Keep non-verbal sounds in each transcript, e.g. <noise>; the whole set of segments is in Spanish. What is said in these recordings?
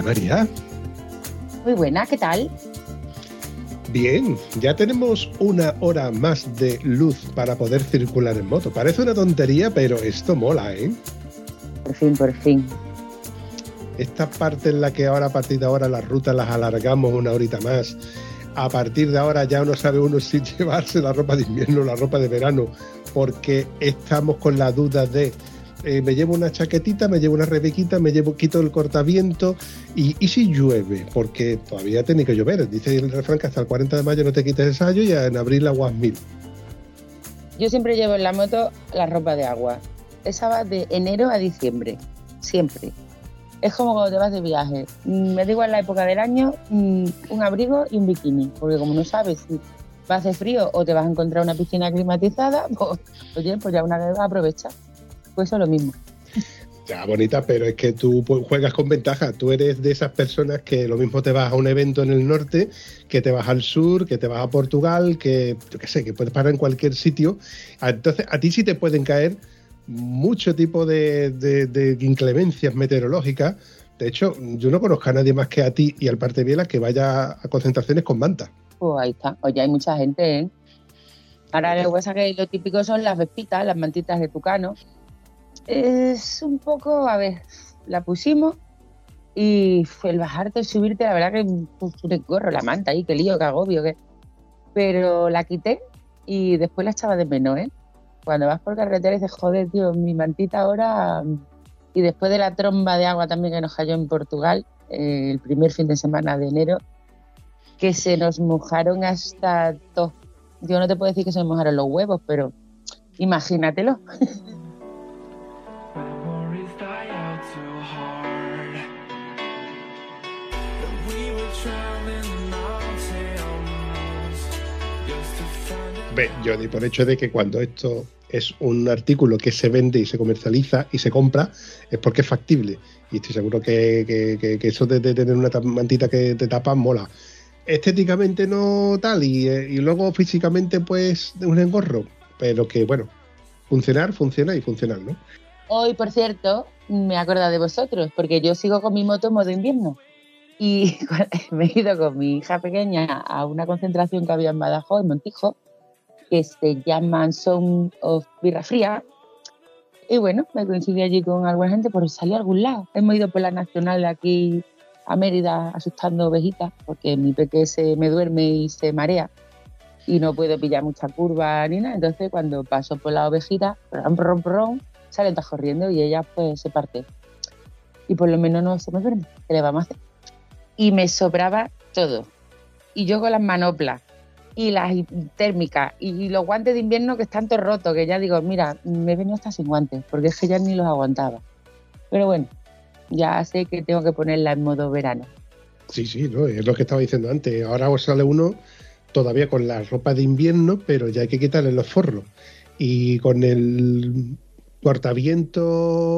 Hola María. Muy buena, ¿qué tal? Bien, ya tenemos una hora más de luz para poder circular en moto. Parece una tontería, pero esto mola, ¿eh? Por fin, por fin. Esta parte en la que ahora a partir de ahora las rutas las alargamos una horita más. A partir de ahora ya no sabe uno <laughs> si llevarse la ropa de invierno o la ropa de verano, porque estamos con la duda de eh, me llevo una chaquetita, me llevo una rebequita, me llevo, quito el cortaviento y, si llueve, porque todavía tiene que llover. Dice el refrán que hasta el 40 de mayo no te quites el sallo y en abril aguas mil. Yo siempre llevo en la moto la ropa de agua. Esa va de enero a diciembre, siempre. Es como cuando te vas de viaje. Mm, Me da igual la época del año, mm, un abrigo y un bikini, porque como no sabes si va a hacer frío o te vas a encontrar una piscina climatizada, <laughs> pues, oye, pues ya una vez aprovecha. Pues eso es lo mismo. Ya, bonita, pero es que tú pues, juegas con ventaja. Tú eres de esas personas que lo mismo te vas a un evento en el norte, que te vas al sur, que te vas a Portugal, que yo qué sé, que puedes parar en cualquier sitio. Entonces, a ti sí te pueden caer mucho tipo de, de- de inclemencias meteorológicas. De hecho, yo no conozco a nadie más que a ti y al parte Biela que vaya a concentraciones con manta. Pues ahí está. Oye, hay mucha gente, ¿eh? Ahora lo que pasa que lo típico son las vespitas, las mantitas de tucano. Es un poco, a ver, la pusimos y el bajarte, el subirte, la verdad que engorro la manta ahí, qué lío, qué agobio, que... Pero la quité y después la echaba de menos, ¿eh? Cuando vas por carretera dices, joder, tío, mi mantita ahora... Y después de la tromba de agua también que nos cayó en Portugal, eh, el primer fin de semana de enero, que se nos mojaron hasta todo. Yo no te puedo decir que se me mojaron los huevos, pero imagínatelo. <laughs> Ve, di por hecho de que cuando esto es un artículo que se vende y se comercializa y se compra, es porque es factible. Y estoy seguro que, eso de, tener una mantita que te tapa mola. Estéticamente no tal, y, eh, luego físicamente, pues, un engorro. Pero que, bueno, funcionar, funciona y funcionar, ¿no? Hoy, por cierto, me acordado de vosotros, porque yo sigo con mi moto modo invierno. Y <laughs> me he ido con mi hija pequeña a una concentración que había en Badajoz, en Montijo, que se llama Sound of Birra Fría. Y bueno, me coincidí allí con alguna gente, por salir a algún lado. Hemos ido por la nacional aquí a Mérida asustando ovejitas, porque mi peque se me duerme y se marea y no puedo pillar mucha curva ni nada. Entonces, cuando paso por la ovejita, rom, rom, rom, salen todas corriendo y ella pues se parte. Y por lo menos no se me duerme. ¿Qué le vamos a hacer? Y me sobraba todo. Y yo con las manoplas y las térmicas y los guantes de invierno que están todos rotos, que ya digo, mira, me he venido hasta sin guantes, porque es que ya ni los aguantaba. Pero bueno, ya sé que tengo que ponerla en modo verano. Sí, sí, ¿no? es lo que estaba diciendo antes. Ahora os sale uno todavía con la ropa de invierno, pero ya hay que quitarle los forros. Y con el cortaviento,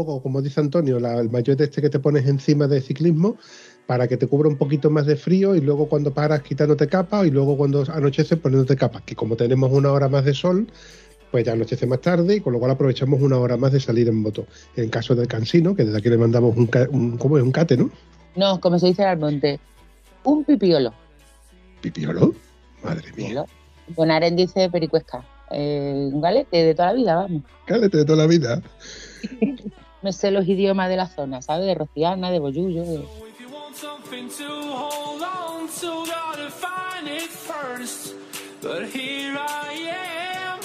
o como dice Antonio, la- el maillot este que te pones encima de ciclismo, para que te cubra un poquito más de frío y luego cuando paras quitándote capa y luego cuando anochece poniéndote capas, que como tenemos una hora más de sol, pues ya anochece más tarde y con lo cual aprovechamos una hora más de salir en moto. En caso del cansino, que desde aquí le mandamos un, un ¿cómo es? Un cate, ¿no? No, como se dice en el monte, un pipiolo. Pipiolo. Madre mía. Bonaren dice pericuesca. Eh, un galete de toda la vida, vamos. Cálete de toda la vida. <laughs> Me sé los idiomas de la zona, ¿sabes? De Rociana, de Boyullo. de- something to hold on to, gotta find it first. But here I am,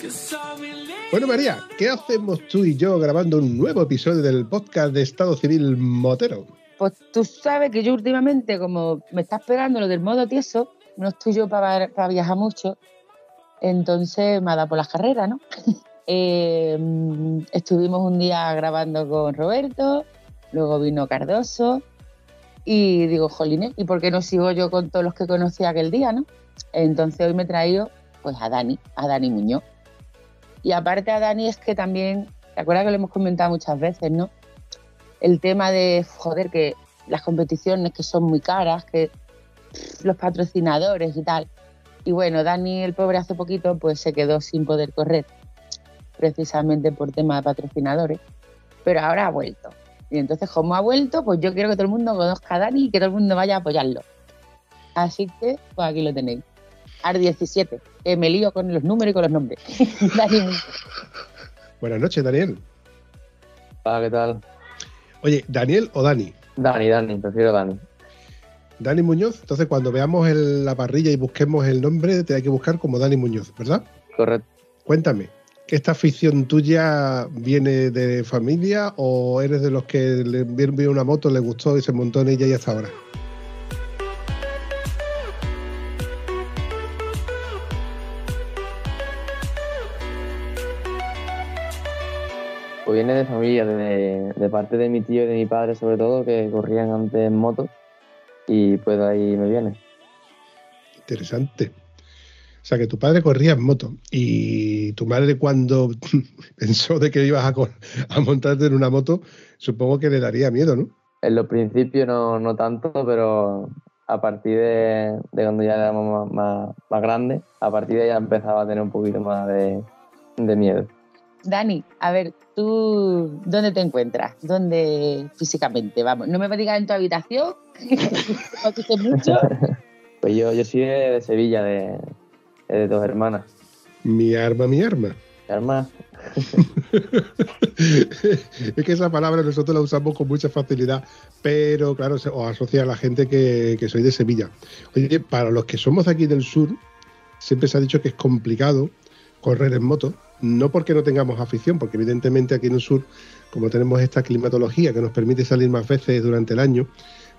'cause I'm in love. Bueno, María, ¿qué hacemos tú y yo grabando un nuevo episodio del podcast de Estado Civil Motero? Pues tú sabes que yo últimamente, como me estás pegando lo del modo tieso, no estoy yo para viajar mucho, entonces me ha dado por las carreras, ¿no? <laughs> eh, mm, estuvimos un día grabando con Roberto, luego vino Cardoso y digo, jolines, ¿y por qué no sigo yo con todos los que conocí aquel día, no? Entonces hoy me he traído pues a Dani, a Dani Muñoz. Y aparte a Dani es que también, ¿te acuerdas que lo hemos comentado muchas veces, no? El tema de, joder, que las competiciones que son muy caras, que los patrocinadores y tal. Y bueno, Dani, el pobre, hace poquito pues se quedó sin poder correr, precisamente por tema de patrocinadores, pero ahora ha vuelto. Y entonces, como ha vuelto, pues yo quiero que todo el mundo conozca a Dani y que todo el mundo vaya a apoyarlo. Así que, pues aquí lo tenéis. AR17, que me lío con los números y con los nombres. <laughs> Dani Muñoz. Buenas noches, Daniel. Hola, ¿qué tal? Oye, ¿Daniel o Dani? Dani, Dani, prefiero Dani. Dani Muñoz. Entonces, cuando veamos el- la parrilla y busquemos el nombre, te hay que buscar como Dani Muñoz, ¿verdad? Correcto. Cuéntame, ¿que esta afición tuya viene de familia o eres de los que le vio una moto, le gustó y se montó en ella y hasta ahora? Pues viene de familia, de, de parte de mi tío y de mi padre sobre todo, que corrían antes en moto y pues de ahí me viene. Interesante. O sea, que tu padre corría en moto y tu madre cuando <laughs> pensó de que ibas a, a montarte en una moto, supongo que le daría miedo, ¿no? En los principios no, no tanto, pero a partir de, de cuando ya éramos más, más, más grandes, a partir de ahí ya empezaba a tener un poquito más de, de miedo. Dani, a ver, ¿tú dónde te encuentras? ¿Dónde físicamente? Vamos, no me digas en tu habitación, <laughs> no te sé mucho. <laughs> Pues yo, yo soy de, de Sevilla, de, de dos hermanas. Mi arma, mi arma. Hermanas, <laughs> es que esa palabra nosotros la usamos con mucha facilidad, pero claro, se os asocia a la gente que, que soy de Sevilla. Oye, para los que somos de aquí del sur, siempre se ha dicho que es complicado correr en moto, no porque no tengamos afición, porque evidentemente aquí en el sur, como tenemos esta climatología que nos permite salir más veces durante el año,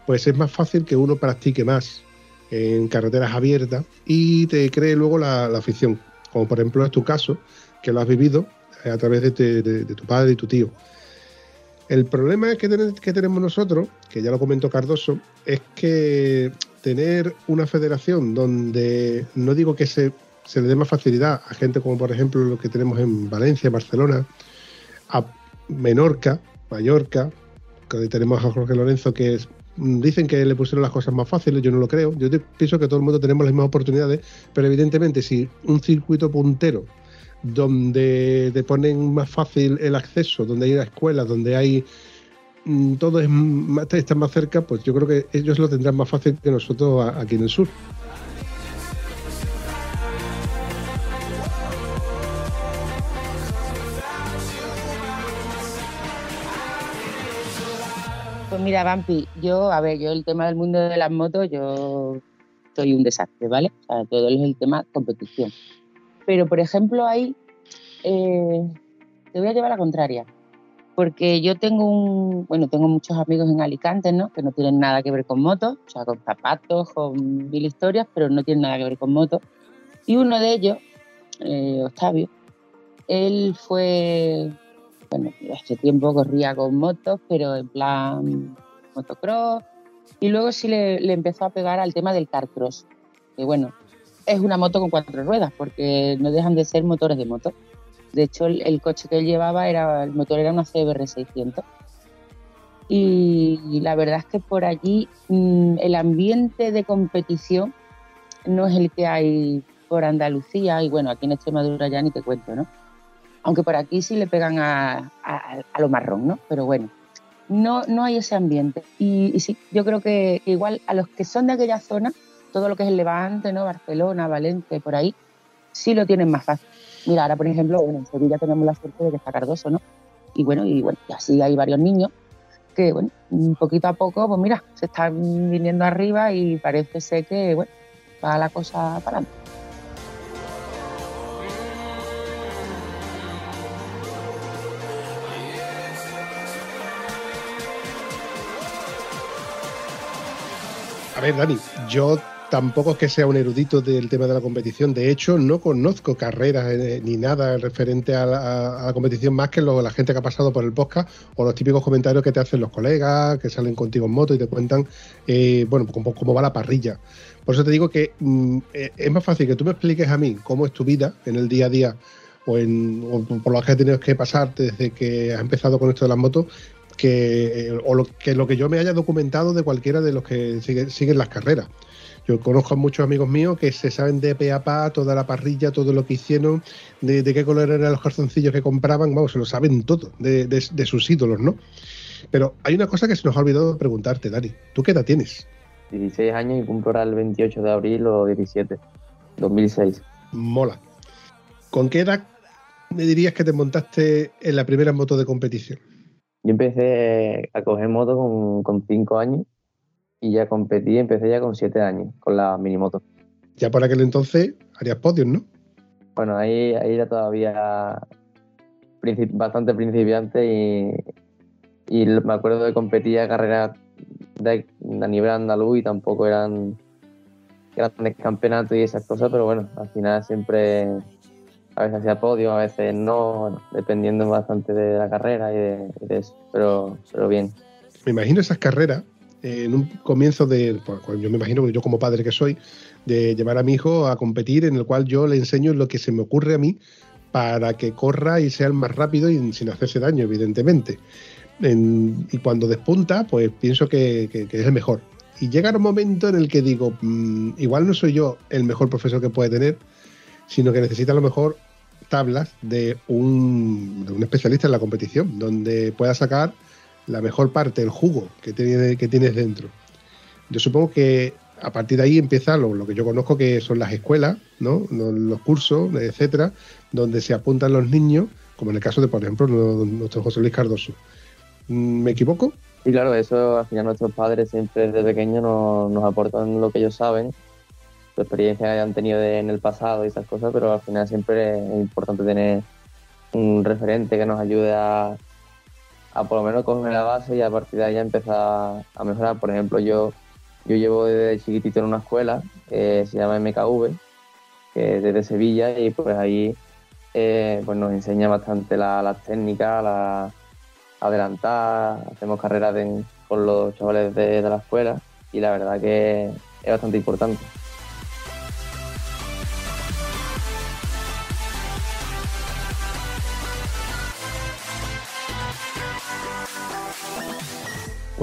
pues es más fácil que uno practique más en carreteras abiertas y te cree luego la, afición, como por ejemplo es tu caso, que lo has vivido eh, a través de, de- tu padre y tu tío. El problema que, que tenemos nosotros, que ya lo comentó Cardoso, es que tener una federación donde no digo que se, se le dé más facilidad a gente como por ejemplo lo que tenemos en Valencia, Barcelona, a Menorca, Mallorca, que tenemos a Jorge Lorenzo que es- dicen que le pusieron las cosas más fáciles, yo no lo creo. Yo pienso que todo el mundo tenemos las mismas oportunidades, pero evidentemente si un circuito puntero donde te ponen más fácil el acceso, donde hay una escuela, donde hay mm, todo es más, está más cerca, pues yo creo que ellos lo tendrán más fácil que nosotros aquí en el sur. Mira, Vampi, yo, a ver, yo el tema del mundo de las motos, yo soy un desastre, ¿vale? O sea, todo es el tema competición. Pero, por ejemplo, ahí eh, te voy a llevar a la contraria. Porque yo tengo un, bueno, tengo muchos amigos en Alicante, ¿no? Que no tienen nada que ver con motos, o sea, con zapatos, con mil historias, pero no tienen nada que ver con motos. Y uno de ellos, eh, Octavio, él fue, bueno, hace tiempo corría con motos, pero en plan motocross. Y luego sí le, empezó a pegar al tema del carcross. Que bueno, es una moto con cuatro ruedas, porque no dejan de ser motores de moto. De hecho, el, coche que él llevaba, era el motor era una CBR 600. Y, y la verdad es que por allí mm, el ambiente de competición no es el que hay por Andalucía y bueno, aquí en Extremadura ya ni te cuento, ¿no? Aunque por aquí sí le pegan a, a- a lo marrón, ¿no? Pero bueno, no, no hay ese ambiente. Y, sí, yo creo que igual a los que son de aquella zona, todo lo que es el Levante, ¿no? Barcelona, Valencia, y por ahí, sí lo tienen más fácil. Mira, ahora por ejemplo, bueno, en Sevilla tenemos la suerte de que está Cardoso, ¿no? Y bueno, y bueno, y así hay varios niños que, bueno, poquito a poco, pues mira, se están viniendo arriba y parece ser que, bueno, va la cosa para adelante. Ver, Dani, yo tampoco es que sea un erudito del tema de la competición. De hecho, no conozco carreras eh, ni nada referente a la, competición más que lo- la gente que ha pasado por el podcast o los típicos comentarios que te hacen los colegas, que salen contigo en moto y te cuentan, eh, bueno, cómo, cómo va la parrilla. Por eso te digo que mm, eh, es más fácil que tú me expliques a mí cómo es tu vida en el día a día o, en, o por lo que has tenido que pasar desde que has empezado con esto de las motos que, eh, o lo, que lo que yo me haya documentado de cualquiera de los que sigue- siguen las carreras. Yo conozco a muchos amigos míos que se saben de pe a pa toda la parrilla, todo lo que hicieron, de, de qué color eran los calzoncillos que compraban, vamos, se lo saben todo, de, de- de sus ídolos, ¿no? Pero hay una cosa que se nos ha olvidado preguntarte, Dani. ¿Tú qué edad tienes? 16 años y cumplo ahora el 28 de abril o 17, 2006. Mola. ¿Con qué edad me dirías que te montaste en la primera moto de competición? Yo empecé a coger moto con, con 5 años y ya competí, empecé ya con 7 años con la minimoto. Ya por aquel entonces harías podios, ¿no? Bueno, ahí, ahí era todavía princip- bastante principiante y, y me acuerdo de competir a carreras de, a nivel andaluz y tampoco eran grandes campeonatos y esas cosas, pero bueno, al final siempre a veces hacía podio, a veces no, dependiendo bastante de la carrera y de, de eso, pero, pero bien. me imagino esas carreras eh, en un comienzo de, pues, yo me imagino yo como padre que soy, de llevar a mi hijo a competir en el cual yo le enseño lo que se me ocurre a mí para que corra y sea el más rápido y sin hacerse daño, evidentemente. En- y cuando despunta, pues pienso que, que- que es el mejor. Y llega un momento en el que digo, mm, igual no soy yo el mejor profesor que puede tener, sino que necesita a lo mejor tablas de un, de un especialista en la competición, donde pueda sacar la mejor parte, el jugo que, tiene, que tienes dentro. Yo supongo que a partir de ahí empieza lo, lo que yo conozco que son las escuelas, ¿no? Los, cursos, etcétera, donde se apuntan los niños, como en el caso de, por ejemplo, nuestro José Luis Cardoso. Mm, ¿Me equivoco? Y claro, eso al final nuestros padres siempre desde pequeños nos, nos aportan lo que ellos saben, su experiencia que hayan tenido de- en el pasado y esas cosas, pero al final siempre es importante tener un referente que nos ayude a, a por lo menos coger la base y a partir de ahí ya empezar a mejorar. Por ejemplo, yo, yo llevo desde chiquitito en una escuela que se llama MKV, que es desde Sevilla, y pues ahí eh, pues nos enseña bastante la- las técnicas, la, adelantar, hacemos carreras con los chavales de, de la escuela y la verdad que es bastante importante.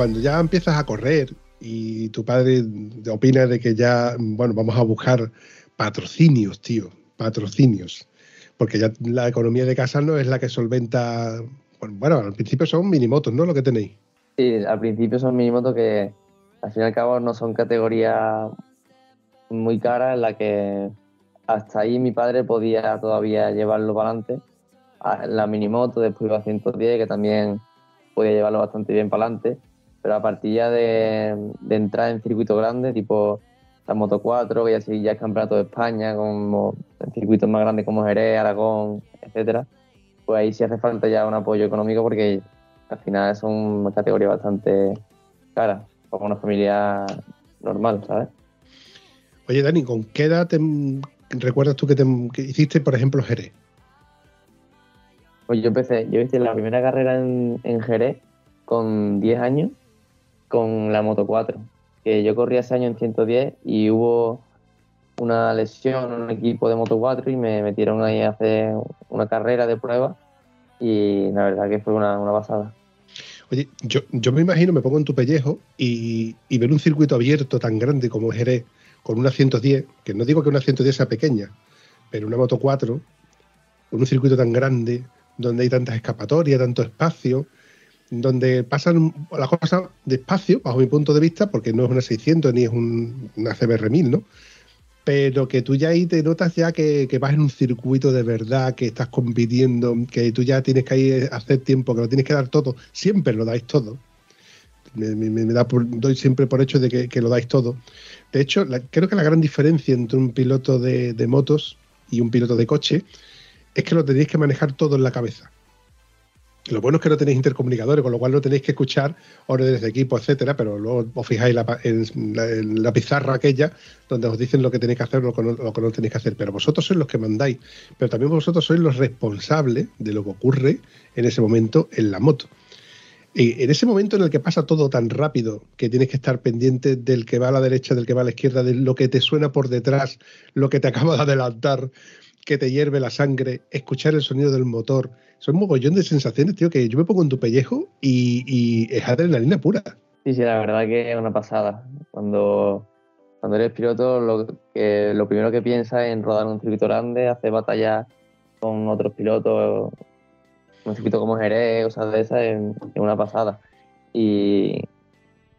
Cuando ya empiezas a correr y tu padre opina de que ya, bueno, vamos a buscar patrocinios, tío, patrocinios. Porque ya la economía de casa no es la que solventa. Bueno, bueno, al principio son minimotos, ¿no? Lo que tenéis. Sí, al principio son minimotos que al fin y al cabo no son categorías muy caras en la que hasta ahí mi padre podía todavía llevarlo para adelante. A La minimoto, después iba a 110, que también podía llevarlo bastante bien para adelante. Pero a partir ya de, de entrar en circuito grande, tipo la Moto 4, que ya, sí, ya es campeonato de España, como en circuitos más grandes como Jerez, Aragón, etcétera, pues ahí sí hace falta ya un apoyo económico porque al final son categorías bastante caras, como una familia normal, ¿sabes? Oye, Dani, ¿con qué edad te, recuerdas tú que, te, que hiciste, por ejemplo, Jerez? Pues yo empecé, yo hice la primera carrera en, en Jerez con 10 años con la Moto 4, que yo corría ese año en 110 y hubo una lesión en un equipo de Moto 4 y me metieron ahí a hacer una carrera de prueba y la verdad que fue una, una pasada. Oye, yo, yo me imagino, me pongo en tu pellejo y, y ver un circuito abierto tan grande como Jerez, con una 110, que no digo que una 110 sea pequeña, pero una Moto 4, con un circuito tan grande, donde hay tantas escapatorias, tanto espacio, donde pasan las cosas despacio, bajo mi punto de vista, porque no es una 600 ni es un, una CBR 1000, ¿no? Pero que tú ya ahí te notas ya que, vas en un circuito de verdad, que estás compitiendo, que tú ya tienes que ir a hacer tiempo, que lo tienes que dar todo, siempre lo dais todo. Me, da por- doy siempre por hecho de que, lo dais todo. De hecho, creo que la gran diferencia entre un piloto de, de motos y un piloto de coche es que lo tenéis que manejar todo en la cabeza. Lo bueno es que no tenéis intercomunicadores, con lo cual no tenéis que escuchar órdenes de equipo, etcétera, pero luego os fijáis la en, la, pizarra aquella donde os dicen lo que tenéis que hacer o lo no, lo que no tenéis que hacer. Pero vosotros sois los que mandáis, pero también vosotros sois los responsables de lo que ocurre en ese momento en la moto. Y en ese momento en el que pasa todo tan rápido, que tienes que estar pendiente del que va a la derecha, del que va a la izquierda, de lo que te suena por detrás, lo que te acaba de adelantar, que te hierve la sangre, escuchar el sonido del motor. Son mogollón de sensaciones, tío, que yo me pongo en tu pellejo y, y es adrenalina pura. Sí, sí, la verdad que es una pasada. Cuando, cuando eres piloto, lo, que, lo primero que piensas es rodar un circuito grande, hacer batallas con otros pilotos, un circuito como Jerez, o sea, de esas, es, es una pasada. Y,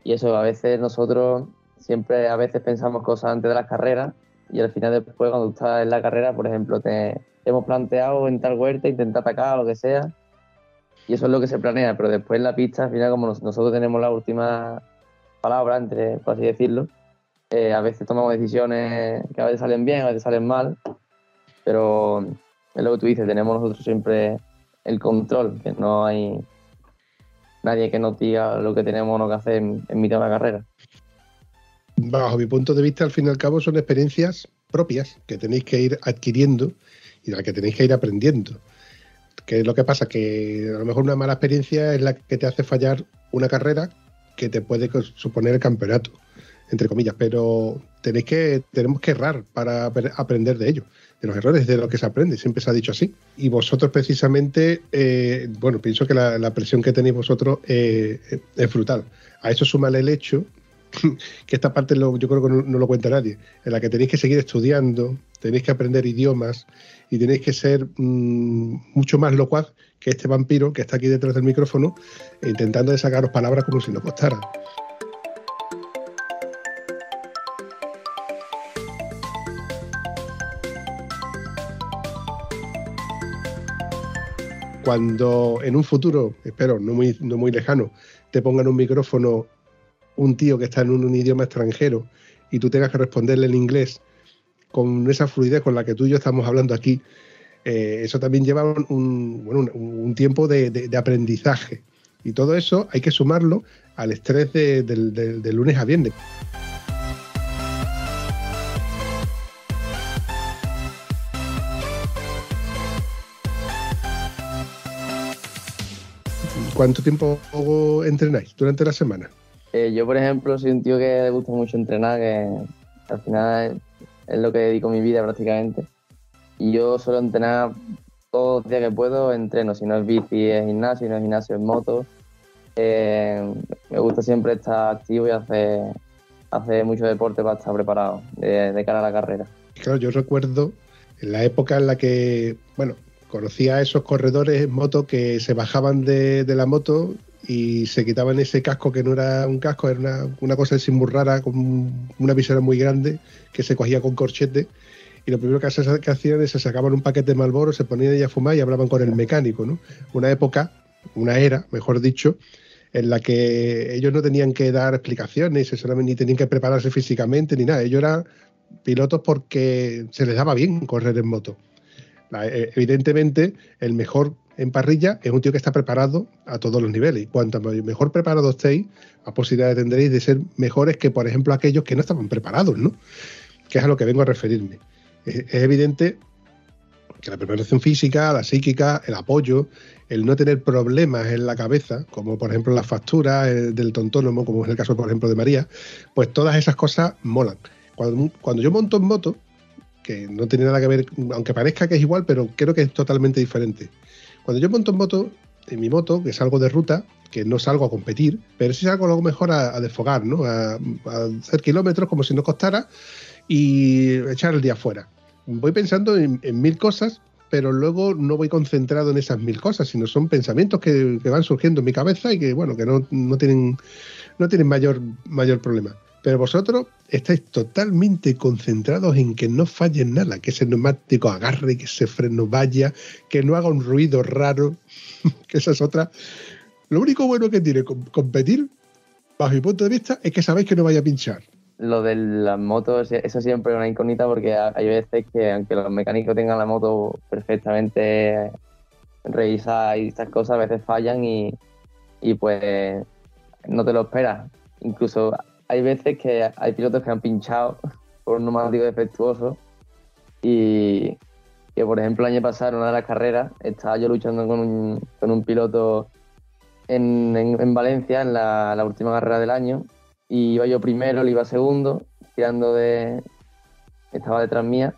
y eso, a veces nosotros siempre a veces pensamos cosas antes de las carreras y al final después cuando estás en la carrera, por ejemplo, te, hemos planteado en tal huerta, intentar atacar o lo que sea, y eso es lo que se planea, pero después en la pista, al final, como nos- nosotros tenemos la última palabra, entre, por así decirlo, eh, a veces tomamos decisiones que a veces salen bien, a veces salen mal, pero es lo que tú dices, tenemos nosotros siempre el control, que no hay nadie que nos diga lo que tenemos o no que hacer en, en mitad de una carrera. Bajo mi punto de vista, al fin y al cabo, son experiencias propias que tenéis que ir adquiriendo y de las que tenéis que ir aprendiendo. Que es lo que pasa? Que a lo mejor una mala experiencia es la que te hace fallar una carrera que te puede suponer el campeonato, entre comillas, pero tenéis que, tenemos que errar para apre- aprender de ello. De los errores de lo que se aprende, siempre se ha dicho así. Y vosotros precisamente, eh, bueno, pienso que la, presión que tenéis vosotros eh, es brutal. A eso súmale el hecho <laughs> que esta parte lo- yo creo que no, lo cuenta nadie, en la que tenéis que seguir estudiando, tenéis que aprender idiomas y tenéis que ser mm, mucho más locuaz que este vampiro que está aquí detrás del micrófono e intentando de sacaros palabras como si no costara. Cuando en un futuro, espero, no muy, no muy lejano, te pongan un micrófono un tío que está en un, idioma extranjero y tú tengas que responderle en inglés con esa fluidez con la que tú y yo estamos hablando aquí, eh, eso también lleva un, bueno, un- tiempo de, de- de aprendizaje. Y todo eso hay que sumarlo al estrés de, del lunes a viernes. ¿Cuánto tiempo entrenáis durante la semana? Eh, yo, por ejemplo, soy un tío que le gusta mucho entrenar, que al final es lo que dedico mi vida prácticamente. Y yo suelo entrenar todos los días que puedo, entreno. Si no es bici, es gimnasio, si no es gimnasio, es moto. Eh, me gusta siempre estar activo y hacer, hacer mucho deporte para estar preparado de, cara a la carrera. Claro, yo recuerdo en la época en la que, bueno, conocía a esos corredores en moto que se bajaban de, de la moto y se quitaban ese casco que no era un casco, era una, una cosa así muy con una visera muy grande que se cogía con corchete. Y lo primero que, que hacían es se sacaban un paquete de Malboro, se ponían ahí a fumar y hablaban con el mecánico, ¿no? Una época, una era, mejor dicho, en la que ellos no tenían que dar explicaciones, ni tenían que prepararse físicamente ni nada. Ellos eran pilotos porque se les daba bien correr en moto. Eh, Evidentemente, el mejor en parrilla es un tío que está preparado a todos los niveles. Y cuanto mejor preparado estéis, más posibilidades tendréis de ser mejores que, por ejemplo, aquellos que no estaban preparados, ¿no? Que es a lo que vengo a referirme. Es, evidente que la preparación física, la psíquica, el apoyo, el no tener problemas en la cabeza, como por ejemplo las facturas eh, del tontónomo, como es el caso, por ejemplo, de María, pues todas esas cosas molan. Cuando yo monto en moto, que no tiene nada que ver, aunque parezca que es igual, pero creo que es totalmente diferente. Cuando yo monto en moto, en mi moto, que salgo de ruta, que no salgo a competir, pero sí salgo a lo mejor a, a desfogar, ¿no? A, hacer kilómetros como si no costara y echar el día fuera. Voy pensando en, mil cosas, pero luego no voy concentrado en esas mil cosas, sino son pensamientos que, que van surgiendo en mi cabeza y que, bueno, que no, no tienen, no tienen mayor, mayor problema. Pero vosotros estáis totalmente concentrados en que no falle nada, que ese neumático agarre, que ese freno vaya, que no haga un ruido raro, <laughs> que esa es otra. Lo único bueno que tiene com- competir, bajo mi punto de vista, es que sabéis que no vaya a pinchar. Lo de las motos, eso siempre es una incógnita porque hay veces que aunque los mecánicos tengan la moto perfectamente revisar y estas cosas a veces fallan y, y pues no te lo esperas. Incluso hay veces que hay pilotos que han pinchado por un neumático defectuoso. Y que por ejemplo el año pasado en una de las carreras estaba yo luchando con un, con un piloto en, en- en Valencia en la, última carrera del año. Y iba yo primero, él iba segundo, tirando de... estaba detrás mía.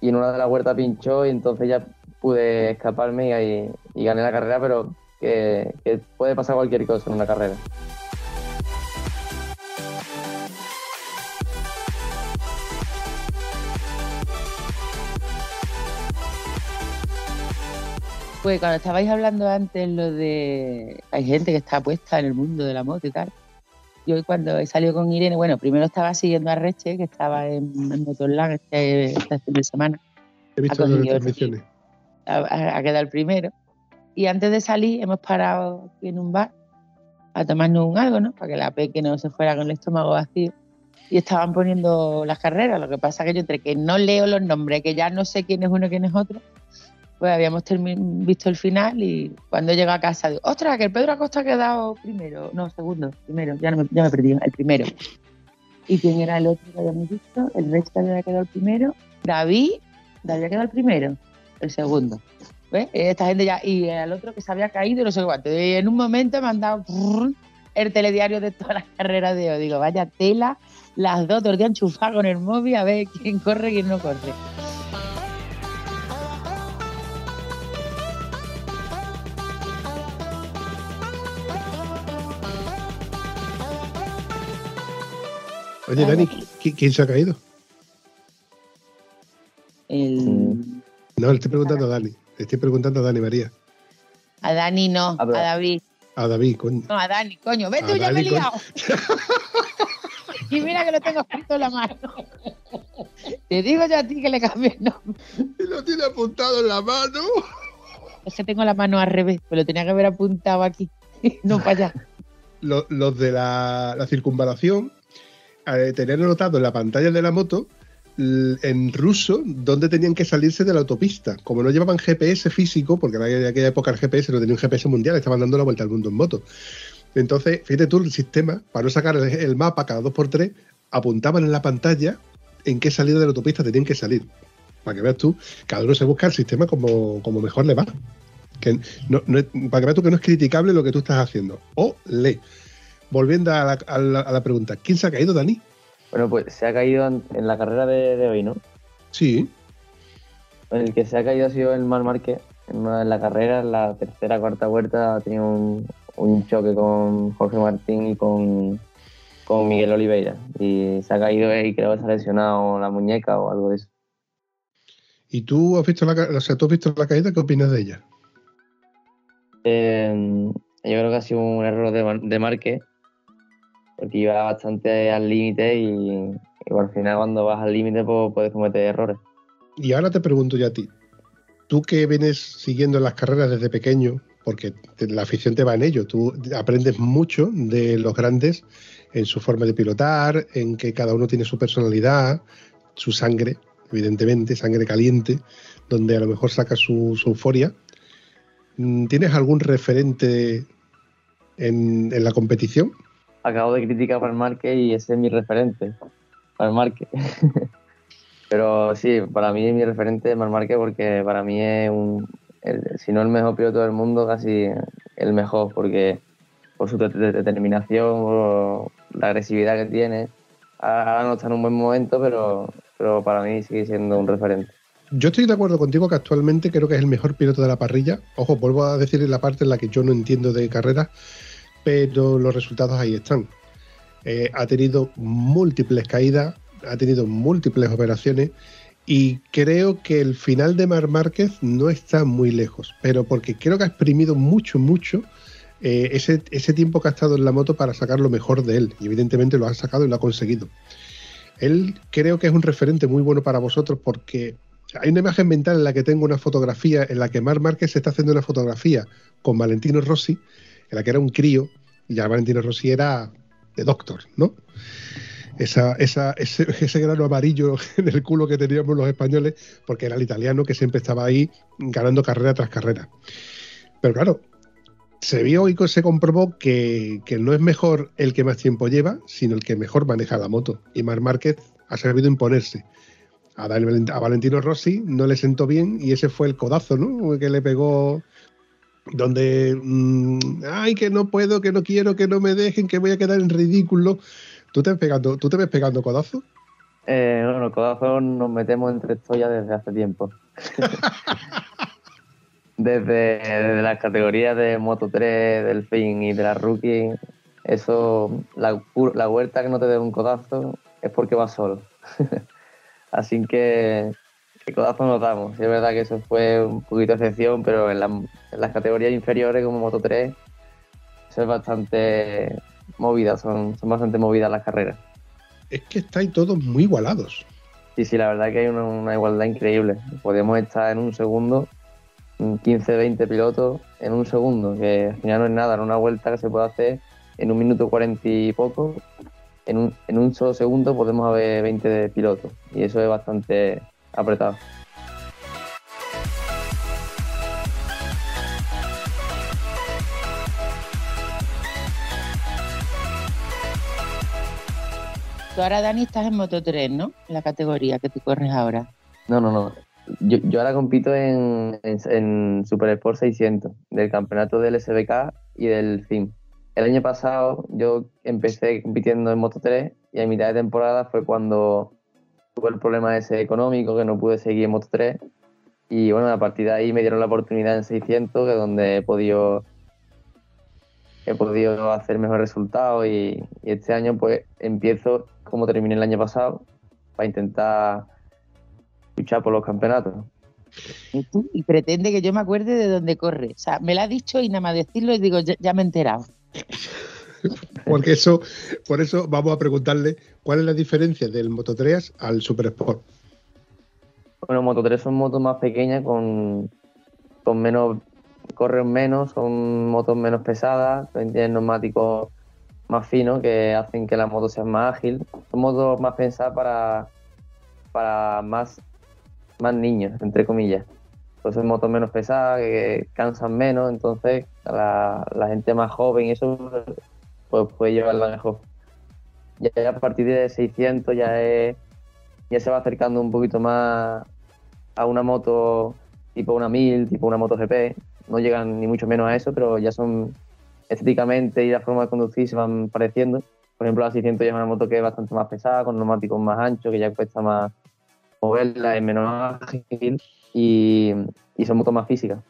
Y en una de las vueltas pinchó y entonces ya pude escaparme y, y gané la carrera, pero que puede pasar cualquier cosa en una carrera. Pues cuando estabais hablando antes lo de hay gente que está puesta en el mundo de la moto y tal. Yo cuando he salido con Irene, bueno, primero estaba siguiendo a Reche, que estaba en, en Motorland este, este fin de semana, He visto Ha las transmisiones. a, a- a quedar primero. Y antes de salir hemos parado aquí en un bar a tomarnos un algo, ¿no? Para que la peque no se fuera con el estómago vacío. Y estaban poniendo las carreras. Lo que pasa que yo entre que no leo los nombres, que ya no sé quién es uno y quién es otro, pues habíamos visto el final y cuando llego a casa digo, ostras, que el Pedro Acosta ha quedado primero. No, segundo, primero, ya, no me, ya me perdí, el primero. ¿Y quién era el otro que habíamos visto? El resto había quedado el primero. David, David había quedado el primero, el segundo. ¿Ves? Esta gente ya, y el otro que se había caído y no sé cuánto. Y en un momento me han dado el telediario de todas las carreras de hoy. Digo, vaya tela, las dos, todo el día enchufado con el móvil a ver quién corre y quién no corre. Oye, Dani, ¿qui- ¿quién se ha caído? El, No, le estoy preguntando a Dani. Le estoy preguntando a Dani María. a Dani no, A David. A David, coño. No, a Dani, coño, ve A tú, ya me he liado. <laughs> y mira que lo tengo escrito en la mano. Te digo yo a ti que le cambies el nombre. Y lo tiene apuntado en la mano. Es que tengo la mano al revés, pues lo tenía que haber apuntado aquí, <laughs> no para allá. Los, los de la, la circunvalación tenían anotado en la pantalla de la moto en ruso dónde tenían que salirse de la autopista. Como no llevaban GPS físico, porque en aquella- época el GPS no tenía un GPS mundial, estaban dando la vuelta al mundo en moto. Entonces, fíjate tú, el sistema, para no sacar el, mapa cada dos por tres, apuntaban en la pantalla en qué salida de la autopista tenían que salir. Para que veas tú, cada uno se busca el sistema como, como mejor le va. Que para que veas tú que no es criticable lo que tú estás haciendo. O lee. Volviendo a la, a la- a la pregunta, ¿quién se ha caído, Dani? Bueno, pues se ha caído en, en la carrera de, de hoy, ¿no? Sí. El que se ha caído ha sido el Mar Márquez. En una de las carreras, la tercera cuarta vuelta, ha tenido un, un choque con Jorge Martín y con, con Miguel Oliveira. Y se ha caído y creo que se ha lesionado la muñeca o algo de eso. ¿Y tú has visto la, o sea, tú has visto la caída? ¿Qué opinas de ella? Eh, yo creo que ha sido un error de, Mar- de Márquez, porque iba bastante al límite y, al final cuando vas al límite pues, puedes cometer errores. Y ahora te pregunto yo a ti. Tú que vienes siguiendo las carreras desde pequeño, porque la afición te va en ello, tú aprendes mucho de los grandes en su forma de pilotar, en que cada uno tiene su personalidad, su sangre, evidentemente, sangre caliente, donde a lo mejor saca su, euforia. Mm, ¿Tienes algún referente en, en la competición? Acabo de criticar a Márquez y ese es mi referente, Mar Márquez. <laughs> Pero sí, para mí es mi referente Mar Márquez porque para mí es un, si no el mejor piloto del mundo, casi el mejor, porque por su de- de- determinación, por la agresividad que tiene. Ahora no está en un buen momento, pero, pero para mí sigue siendo un referente. Yo estoy de acuerdo contigo que actualmente creo que es el mejor piloto de la parrilla. Ojo, vuelvo a decir la parte en la que yo no entiendo de carreras, pero los resultados ahí están. Eh, ha tenido múltiples caídas, ha tenido múltiples operaciones y creo que el final de Mar Márquez no está muy lejos, pero porque creo que ha exprimido mucho, mucho eh, ese, ese tiempo que ha estado en la moto para sacar lo mejor de él. Y evidentemente lo ha sacado y lo ha conseguido. Él creo que es un referente muy bueno para vosotros porque hay una imagen mental en la que tengo una fotografía en la que Mar Márquez está haciendo una fotografía con Valentino Rossi, en la que era un crío, y ya Valentino Rossi era de doctor, ¿no? Esa, esa, ese, <laughs> ese grano amarillo <laughs> en el culo que teníamos los españoles, porque era el italiano que siempre estaba ahí ganando carrera tras carrera. Pero claro, se vio y se comprobó que, que no es mejor el que más tiempo lleva, sino el que mejor maneja la moto. Y Mar Márquez ha sabido imponerse. A, a Valentino Rossi no le sentó bien y ese fue el codazo, ¿no? Que le pegó donde, mm, ay, que no puedo, que no quiero, que no me dejen, que voy a quedar en ridículo. ¿Tú te ves pegando, ¿tú te ves pegando codazo? Eh, bueno, codazos nos metemos entre esto ya desde hace tiempo. <laughs> desde, desde las categorías de Moto 3, Delfín y de la Rookie, eso, la, la vuelta que no te dé un codazo es porque vas solo. <laughs> Así que, que codazo nos damos. Es verdad que eso fue un poquito excepción, pero en, la- en las categorías inferiores como Moto 3, eso es bastante movida, son, son bastante movidas las carreras. Es que estáis todos muy igualados. Sí, sí, la verdad que hay una, una igualdad increíble. Podemos estar en un segundo, 15, 20 pilotos en un segundo, que al final no es nada, en una vuelta que se puede hacer en un minuto 40 y poco, en un, en un solo segundo podemos haber 20 de pilotos y eso es bastante apretado. Tú ahora, Dani, estás en Moto 3, ¿no? En la categoría que tú corres ahora. No, no, no. Yo, yo ahora compito en, en, en Super Sport 600 del campeonato del SBK y del FIM. El año pasado yo empecé compitiendo en Moto 3 y a mitad de temporada fue cuando tuve el problema ese económico que no pude seguir en Moto 3 y bueno, a partir de ahí me dieron la oportunidad en 600 que es donde he podido he podido hacer mejores resultados y, este año pues empiezo como terminé el año pasado para intentar luchar por los campeonatos. Y pretende que yo me acuerde de dónde corre. O sea, me lo ha dicho y nada más decirlo y digo, ya, ya me he enterado. <laughs> Porque eso, por eso vamos a preguntarle cuál es la diferencia del Moto 3 al Super Sport. Bueno, Moto 3 son motos más pequeñas con, con menos, corren menos, son motos menos pesadas, tienen neumáticos más finos que hacen que la moto sea más ágil. Son motos más pensadas para, para más, más niños, entre comillas. Entonces motos menos pesadas, que cansan menos, entonces la, la gente más joven eso pues puede llevarla mejor. Ya a partir de 600 ya es ya se va acercando un poquito más a una moto tipo una 1000, tipo una moto GP. No llegan ni mucho menos a eso, pero ya son estéticamente y la forma de conducir se van pareciendo. Por ejemplo, la 600 ya es una moto que es bastante más pesada, con neumáticos más anchos, que ya cuesta más moverla, es menos ágil y, y son motos más físicas.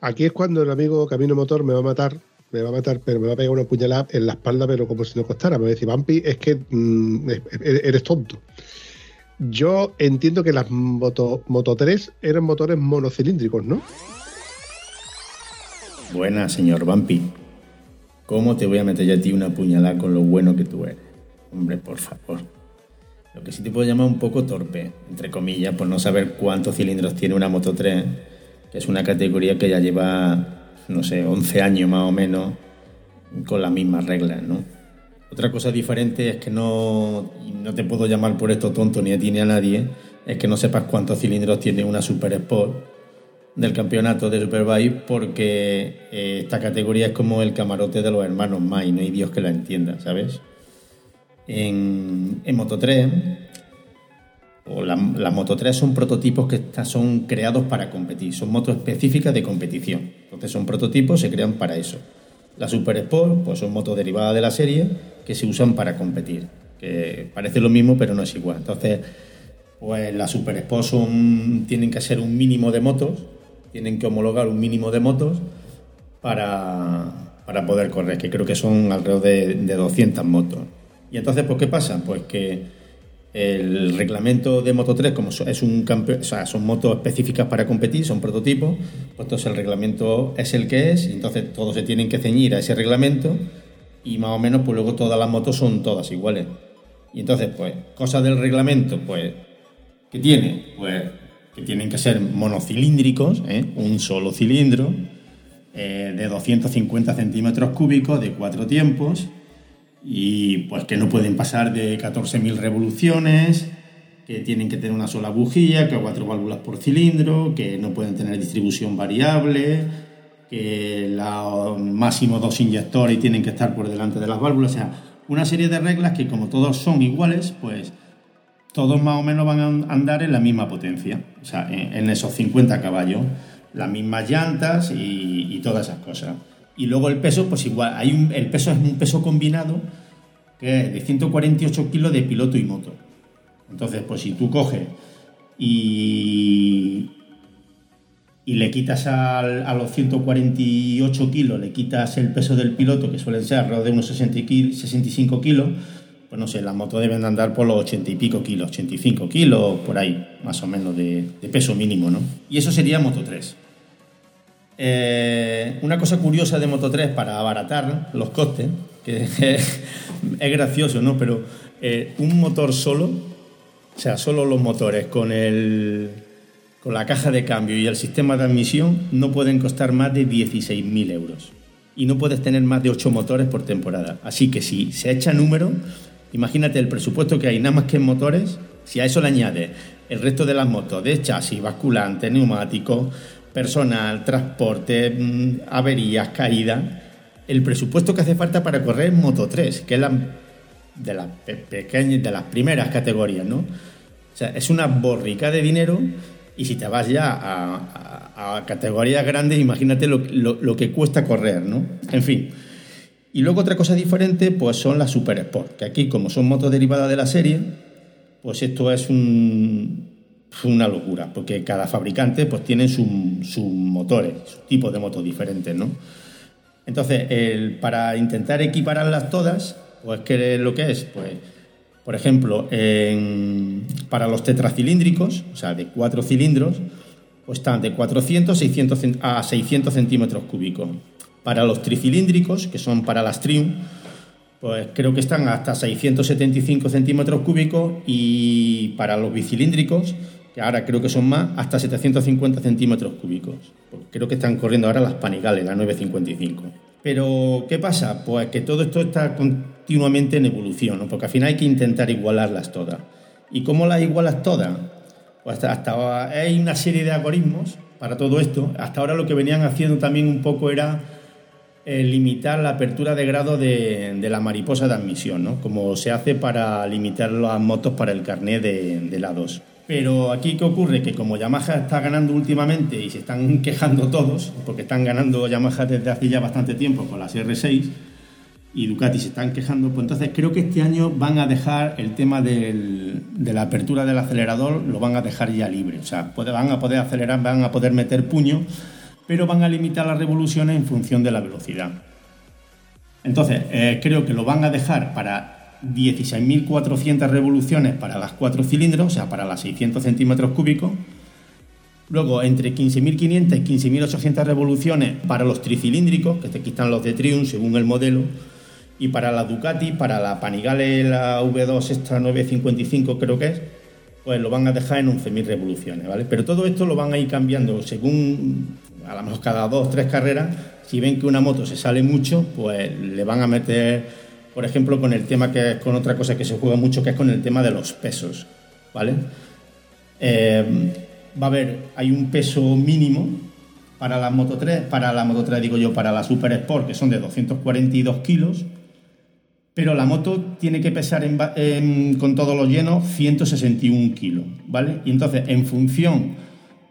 Aquí es cuando el amigo Camino Motor me va a matar, me va a matar, pero me va a pegar una puñalada en la espalda, pero como si no costara. Me va a decir, Vampi, es que mm, eres tonto. Yo entiendo que las moto, moto 3 eran motores monocilíndricos, ¿no? Buena, señor Vampi. ¿Cómo te voy a meter yo a ti una puñalada con lo bueno que tú eres? Hombre, por favor. Lo que sí te puedo llamar un poco torpe, entre comillas, por no saber cuántos cilindros tiene una Moto 3, que es una categoría que ya lleva, no sé, 11 años más o menos con las mismas reglas, ¿no? Otra cosa diferente es que no, y no te puedo llamar por esto tonto ni a ti ni a nadie, es que no sepas cuántos cilindros tiene una Super Sport del campeonato de Superbike porque eh, esta categoría es como el camarote de los hermanos May, no hay Dios que la entienda, ¿sabes? En, en Moto 3, o las la Moto 3 son prototipos que está, son creados para competir, son motos específicas de competición. Entonces son prototipos, se crean para eso. La Super Sport, pues son motos derivadas de la serie que se usan para competir, que parece lo mismo pero no es igual. Entonces, pues las Super Sport son, tienen que ser un mínimo de motos, tienen que homologar un mínimo de motos para, para poder correr, que creo que son alrededor de, de 200 motos. Y entonces, pues, ¿qué pasa? Pues que el reglamento de Moto 3, como es un son motos específicas para competir, son prototipos, pues entonces el reglamento es el que es, entonces todos se tienen que ceñir a ese reglamento, y más o menos, pues luego todas las motos son todas iguales. Y entonces, pues, cosas del reglamento, pues, ¿qué tiene? Pues que tienen que ser monocilíndricos, ¿eh? un solo cilindro, eh, de 250 centímetros cúbicos, de cuatro tiempos, y pues que no pueden pasar de 14.000 revoluciones, que tienen que tener una sola bujía, que cuatro válvulas por cilindro, que no pueden tener distribución variable, que la máximo dos inyectores tienen que estar por delante de las válvulas, o sea, una serie de reglas que como todos son iguales, pues todos más o menos van a andar en la misma potencia, o sea, en, esos 50 caballos, las mismas llantas y, y todas esas cosas. Y luego el peso, pues igual, hay un- el peso es un peso combinado que es de 148 kilos de piloto y moto. Entonces, pues si tú coges y, y le quitas a los 148 kilos, le quitas el peso del piloto, que suelen ser alrededor de unos 60 ki- 65 kilos, pues no sé, las motos deben de andar por los 80 y pico kilos, 85 kilos, por ahí, más o menos, de, de peso mínimo, ¿no? Y eso sería Moto 3. Eh, una cosa curiosa de Moto 3 para abaratar los costes, que <laughs> es gracioso, ¿no? Pero eh, un motor solo, o sea, solo los motores con el con la caja de cambio y el sistema de admisión no pueden costar más de 16.000 euros. Y no puedes tener más de 8 motores por temporada. Así que si se echa número, imagínate el presupuesto que hay nada más que en motores, si a eso le añades el resto de las motos, de chasis, basculante, neumáticos, personal, transporte, mm, averías, caídas, el presupuesto que hace falta para correr Moto 3, que es la de las pe- pequeñas, de las primeras categorías, ¿no? O sea, es una borrica de dinero y si te vas ya a, categorías grandes, imagínate lo, lo- lo que cuesta correr, ¿no? En fin. Y luego otra cosa diferente, pues son las Super Sport, que aquí como son motos derivadas de la serie, pues esto es un- una locura, porque cada fabricante pues tiene sus sus motores, sus tipos de motos diferentes, ¿no? Entonces, el- para intentar equipararlas todas, pues ¿qué es lo que es? Pues, por ejemplo, para los tetracilíndricos, o sea, de cuatro cilindros, pues están de 400 600 cen- a 600 centímetros cúbicos. Para los tricilíndricos, que son para las Triumph, pues creo que están hasta 675 centímetros cúbicos y para los bicilíndricos, ahora creo que son más, hasta 750 centímetros cúbicos. Pues creo que están corriendo ahora las Panigales, la 955. Pero, ¿qué pasa? Pues que todo esto está continuamente en evolución, porque al final hay que intentar igualarlas todas. ¿Y cómo las igualas todas? Pues hasta, hasta hay una serie de algoritmos para todo esto. Hasta ahora lo que venían haciendo también un poco era eh, limitar la apertura de grado de, de la mariposa de admisión, ¿no? como se hace para limitar las motos para el carnet de, de la 2. Pero aquí, ¿qué ocurre? Que como Yamaha está ganando últimamente y se están <laughs> quejando todos, porque están ganando Yamaha desde hace ya bastante tiempo con las R6 y Ducati se están quejando, pues entonces creo que este año van a dejar el tema de la apertura del acelerador, lo van a dejar ya libre. O sea, van a poder acelerar, van a poder meter puño, pero van a limitar las revoluciones en función de la velocidad. Entonces, eh, creo que lo van a dejar para 16.400 revoluciones para las cuatro cilindros, o sea, para las 600 centímetros cúbicos. Luego, entre 15.500 y 15.800 revoluciones para los tricilíndricos, que te quitan los de Triumph según el modelo. Y para la Ducati, para la Panigale, la V2, esta 955 creo que es, pues lo van a dejar en 11.000 revoluciones, ¿vale? Pero todo esto lo van a ir cambiando según, a lo mejor cada dos, tres carreras, si ven que una moto se sale mucho, pues le van a meter, por ejemplo, con el tema que es con otra cosa que se juega mucho, que es con el tema de los pesos, ¿vale? Eh, va a haber, hay un peso mínimo para la Moto 3, para la Moto 3 digo yo, para la Super Sport, que son de 242 kilos, pero la moto tiene que pesar con todos los llenos 161 kilos, ¿vale? Y entonces, en función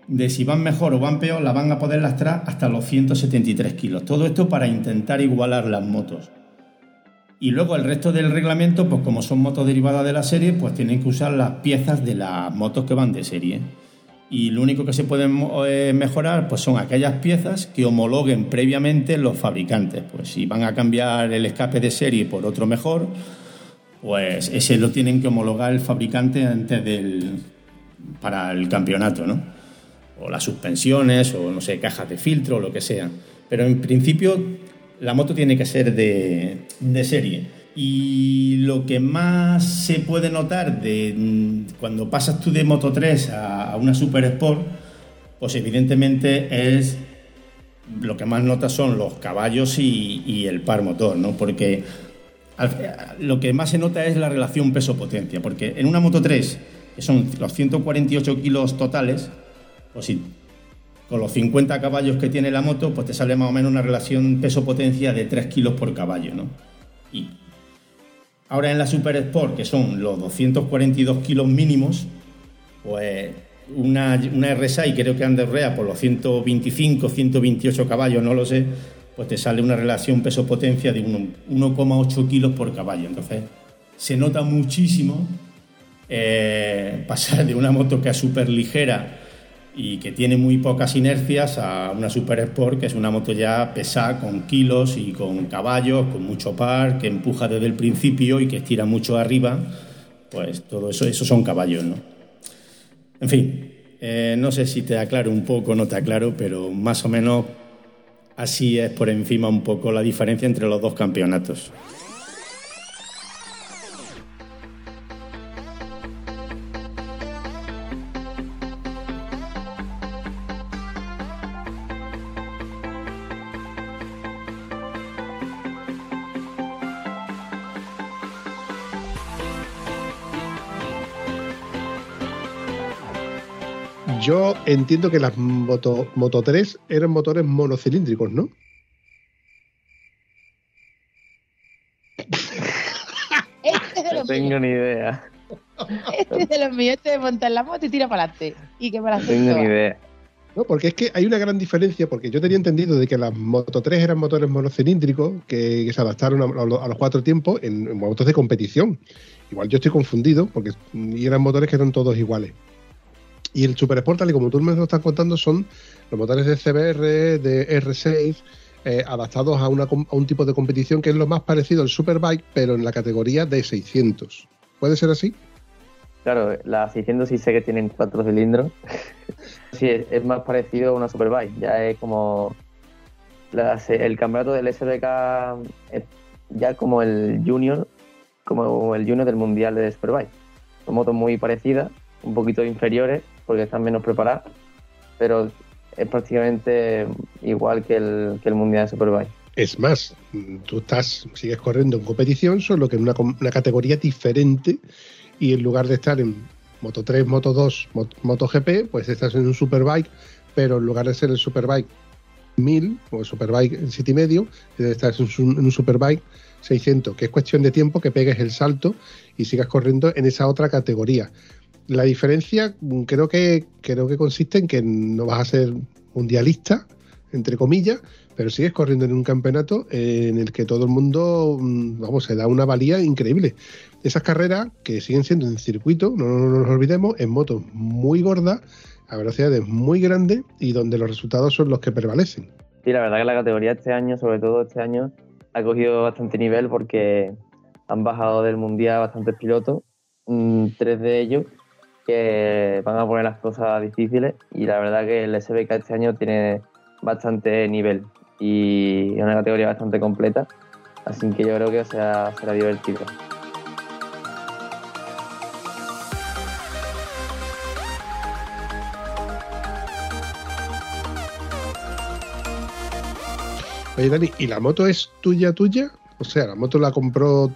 de si van mejor o van peor, la van a poder lastrar hasta los 173 kilos. Todo esto para intentar igualar las motos. Y luego el resto del reglamento, pues como son motos derivadas de la serie, pues tienen que usar las piezas de las motos que van de serie. Y lo único que se puede mo- eh, mejorar pues son aquellas piezas que homologuen previamente los fabricantes. Pues si van a cambiar el escape de serie por otro mejor, pues ese lo tienen que homologar el fabricante antes del para el campeonato, ¿no? O las suspensiones, o no sé, cajas de filtro, o lo que sea. Pero en principio la moto tiene que ser de, de serie. Y lo que más se puede notar de mm, cuando pasas tú de Moto 3 a, una Super Sport, pues evidentemente es lo que más notas son los caballos y, el par motor, ¿no? Porque lo que más se nota es la relación peso-potencia, porque en una Moto 3, que son los 148 kilos totales, pues si con los 50 caballos que tiene la moto, pues te sale más o menos una relación peso-potencia de 3 kilos por caballo, ¿no? Y ahora en la Super Sport, que son los 242 kilos mínimos, pues una, una RSI creo que Rea por los 125, 128 caballos, no lo sé, pues te sale una relación peso-potencia de uno- 1,8 kilos por caballo. Entonces, se nota muchísimo eh, <laughs> pasar de una moto que es súper ligera y que tiene muy pocas inercias a una Super Sport, que es una moto ya pesada con kilos y con caballos, con mucho par, que empuja desde el principio y que estira mucho arriba. Pues todo eso, esos son caballos, ¿no? En fin, eh, no sé si te aclaro un poco no te aclaro, pero más o menos así es por encima un poco la diferencia entre los dos campeonatos. Yo entiendo que las Moto, Moto 3 eran motores monocilíndricos, ¿no? Este es No tengo ni idea. Este es de los míos. Este de montar la moto y tira para adelante. Y que la No tengo ni idea. No, porque es que hay una gran diferencia, porque yo tenía entendido de que las Moto 3 eran motores monocilíndricos que, que se adaptaron a, a los- a los cuatro tiempos en, en motos de competición. Igual yo estoy confundido, porque y eran motores que eran todos iguales. Y el Super Sport, tal y como tú me estás contando, son los motores de CBR, de R6, eh, adaptados a, un tipo de competición que es lo más parecido al Superbike, pero en la categoría de 600. ¿Puede ser así? Claro, la 600 sí sé que tienen cuatro cilindros. <laughs> sí, es, más parecido a una Superbike. Ya es como. el campeonato del SBK es ya como el Junior, como el Junior del Mundial de Superbike. Son motos muy parecidas, un poquito inferiores porque están menos preparadas, pero es prácticamente igual que el, que el Mundial de Superbike. Es más, tú estás, sigues corriendo en competición, solo que en una, una categoría diferente y en lugar de estar en Moto 3, Moto 2, Mot- MotoGP, pues estás en un Superbike, pero en lugar de ser el Superbike 1000 o el Superbike en 7 y medio, estás en un, en un Superbike 600, que es cuestión de tiempo que pegues el salto y sigas corriendo en esa otra categoría. La diferencia creo que, creo que consiste en que no vas a ser mundialista, entre comillas, pero sigues corriendo en un campeonato en el que todo el mundo, mm, vamos, se da una valía increíble. Esas carreras que siguen siendo en circuito, no, no- no nos olvidemos, en motos muy gordas, a velocidades muy grandes y donde los resultados son los que prevalecen. Sí, la verdad que la categoría este año, sobre todo este año, ha cogido bastante nivel porque han bajado del mundial bastantes pilotos, mm, tres de ellos que van a poner las cosas difíciles y la verdad que el SBK este año tiene bastante nivel y es una categoría bastante completa, así que yo creo que será, será divertido. Oye, Dani, ¿y la moto es tuya, tuya? O sea, la moto la compró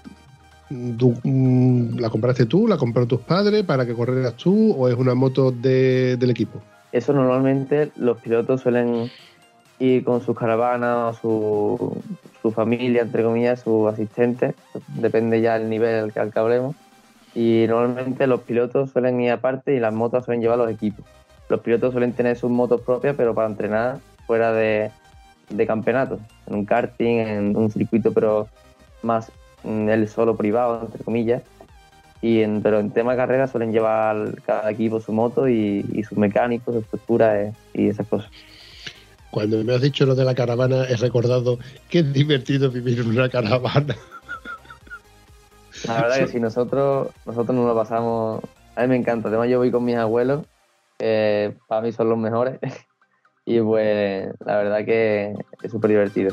tú, mm, la compraste tú, la compró tus padres para que corrieras tú, o es una moto de- del equipo. Eso normalmente los pilotos suelen ir con sus caravanas o su, su familia, entre comillas, su asistente, depende ya del nivel al que, hablemos. Y normalmente los pilotos suelen ir aparte y las motos suelen llevar los equipos. Los pilotos suelen tener sus motos propias, pero para entrenar fuera de campeonato, en un karting, en un circuito, pero más mm, el solo privado, entre comillas. Y en- pero en tema de carrera suelen llevar cada equipo su moto y, y sus mecánicos, su estructura eh, y esas cosas. Cuando me has dicho lo de la caravana, he recordado que es divertido vivir en una caravana. <laughs> La verdad que sí, nosotros, nosotros nos lo pasamos. A mí me encanta. Además, yo voy con mis abuelos, que para mí son los mejores. <laughs> Y pues, la verdad que es súper divertido.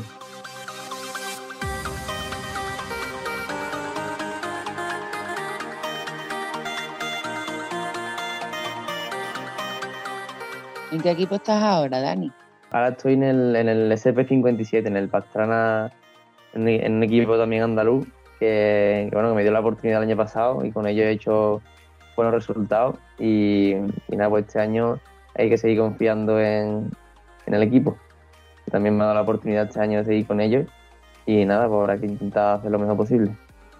¿En qué equipo estás ahora, Dani? Ahora estoy en el, en el SP57, en el Pastrana, en, en un equipo también andaluz, que, que, bueno, que me dio la oportunidad el año pasado y con ello he hecho buenos resultados. Y, y nada, pues este año hay que seguir confiando en, en el equipo. También me ha dado la oportunidad este año de seguir con ellos y nada, pues ahora hay que intentar hacer lo mejor posible.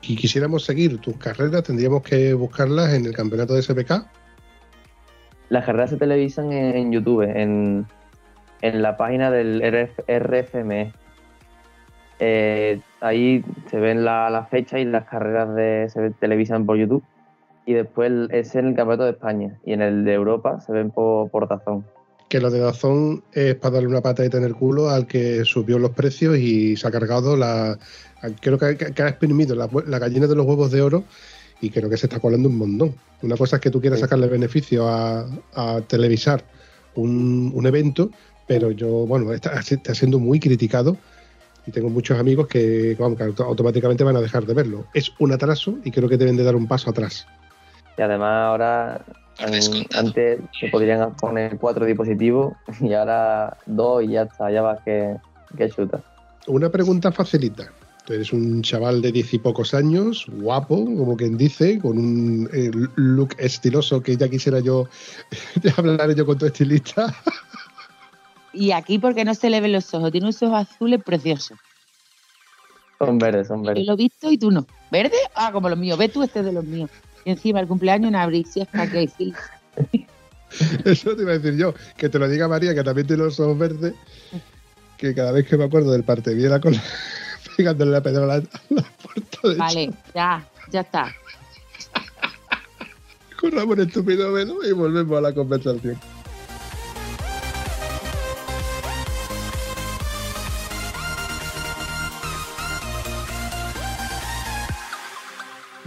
Si quisiéramos seguir tus carreras, tendríamos que buscarlas en el campeonato de SPK. Las carreras se televisan en, YouTube, en, en la página del RF, RFME. Eh, ahí se ven la, la fecha y las carreras de, se televisan por YouTube. Y después es en el Campeonato de España. Y en el de Europa se ven por, por Dazón. Que lo de Dazón es para darle una patadita en el culo al que subió los precios y se ha cargado la. Creo que, que- ha exprimido la gallina de los huevos de oro y creo que se está colando un montón. Una cosa es que tú quieras Sí. sacarle beneficio a, a televisar un, un evento, pero yo, bueno, está, está siendo muy criticado y tengo muchos amigos que, vamos, que auto- automáticamente van a dejar de verlo. Es un atraso y creo que deben de dar un paso atrás. Y además ahora, an- antes se podrían poner cuatro dispositivos y ahora dos y ya está, ya vas que, que chuta. Una pregunta facilita. Eres un chaval de diez y pocos años, guapo, como quien dice, con un eh, look estiloso que ya quisiera yo <laughs> hablar yo con tu estilista. Y aquí porque no se le ven los ojos, tiene unos ojos azules preciosos. Son verdes, son Yo verdes. lo he visto y tú no. ¿Verde? Ah, como los míos. Ve tú este es de los míos. Y encima el cumpleaños en abril, si es para que sí. <laughs> Eso te iba a decir yo. Que te lo diga María, que también tiene los ojos verdes, que cada vez que me acuerdo del parte viera con la, <laughs> pegándole la pedra a la, a la puerta de Vale, ya, ya está. <laughs> con Ramón Estúpido Velo y volvemos a la conversación.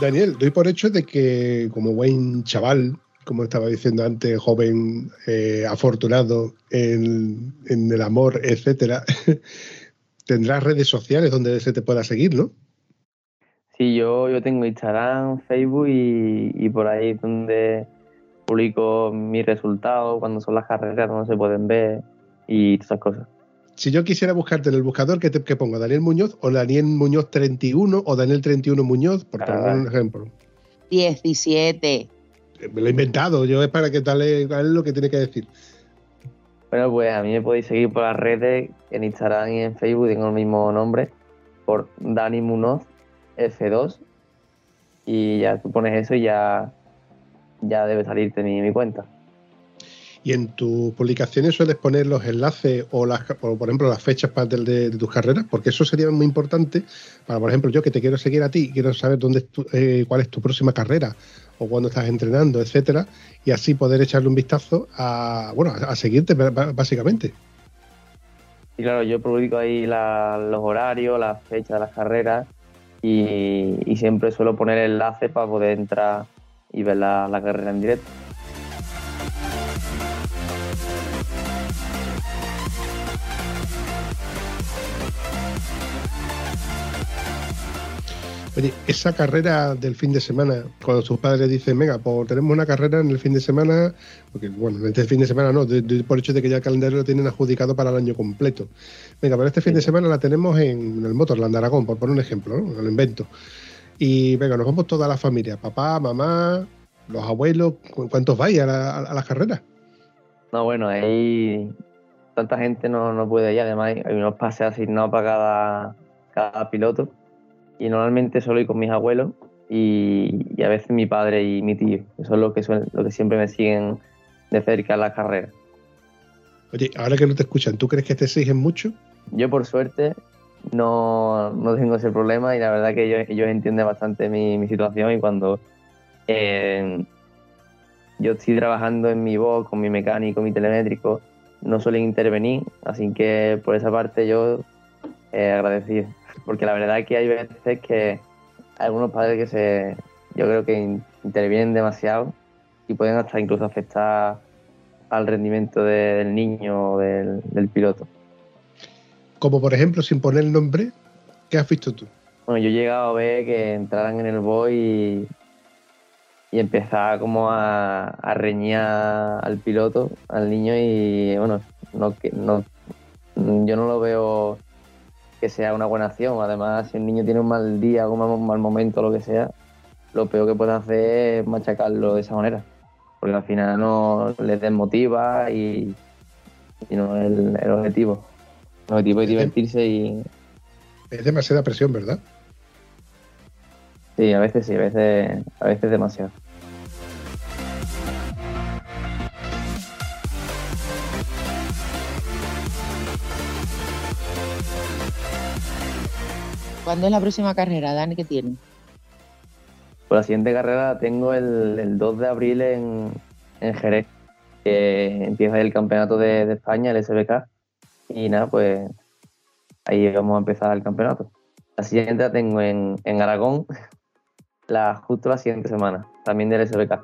Daniel, doy por hecho de que como buen chaval, como estaba diciendo antes, joven, eh, afortunado en, en el amor, etcétera, <laughs> tendrás redes sociales donde se te pueda seguir, ¿no? Sí, yo, yo tengo Instagram, Facebook y, y por ahí donde publico mis resultados, cuando son las carreras, donde se pueden ver y todas esas cosas. Si yo quisiera buscarte en el buscador, ¿qué, te, qué pongo? ¿Daniel Muñoz o Daniel Muñoz 31 o Daniel 31 Muñoz? Por poner un ejemplo. 17. Eh, Me lo he inventado, yo es para que tal es tal es lo que tiene que decir. Bueno, pues a mí me podéis seguir por las redes, en Instagram y en Facebook tengo el mismo nombre, por Dani Munoz F2 y ya tú pones eso y ya, ya debe salirte mi, mi cuenta. Y en tus publicaciones sueles poner los enlaces o, las, o por ejemplo, las fechas para de, de- tus carreras, porque eso sería muy importante para, por ejemplo, yo que te quiero seguir a ti, quiero saber dónde es tu- eh, cuál es tu próxima carrera o cuándo estás entrenando, etcétera, y así poder echarle un vistazo a, bueno, a, seguirte básicamente. Y claro, yo publico ahí la- los horarios, las fechas de las carreras y, siempre suelo poner enlaces para poder entrar y ver la carrera en directo. Oye, esa carrera del fin de semana, cuando tus padres dicen, venga, pues tenemos una carrera en el fin de semana, porque bueno, este fin de semana no, de- de- por hecho de que ya el calendario lo tienen adjudicado para el año completo. Venga, pero este fin de semana la tenemos en el Motorland Aragón, por poner un ejemplo, ¿no? El invento. Y venga, nos vamos toda la familia, papá, mamá, los abuelos, ¿cu- ¿cuántos vais a, la- a las carreras? No, bueno, ahí tanta gente no, no puede ir. Además, hay unos pases asignados para cada, cada piloto. Y normalmente solo ir con mis abuelos y, y a veces mi padre y mi tío. Eso es lo que, suelen- lo que siempre me siguen de cerca en las carreras. Oye, ahora que no te escuchan, ¿tú crees que te exigen mucho? Yo, por suerte, no, no tengo ese problema y la verdad que ellos, ellos entienden bastante mi, mi situación y cuando eh, yo estoy trabajando en mi voz con mi mecánico, mi telemétrico, no suelen intervenir, así que por esa parte yo eh, agradecido. Porque la verdad es que hay veces que algunos padres que se, yo creo que in- intervienen demasiado y pueden hasta incluso afectar al rendimiento de- del niño o del- del piloto. Como por ejemplo, sin poner nombre, ¿qué has visto tú? Bueno, yo he llegado a ver que entraran en el boy y, y empezaba como a, a reñir al piloto, al niño, y bueno, no, que- no, yo no lo veo que sea una buena acción. Además, si el niño tiene un mal día un mal, momento, lo que sea, lo peor que puede hacer es machacarlo de esa manera. Porque al final no les desmotiva y, sino el, el objetivo. El objetivo es divertirse y Es demasiada presión, ¿verdad? sí, a veces sí, a veces, a veces demasiado. ¿Cuándo es la próxima carrera, Dani, que tiene? Pues la siguiente carrera la tengo el, el 2 de abril en, en Jerez, empieza el campeonato de, de España, el SBK, y nada, pues ahí vamos a empezar el campeonato. La siguiente la tengo en, en Aragón, la, justo la siguiente semana, también del SBK.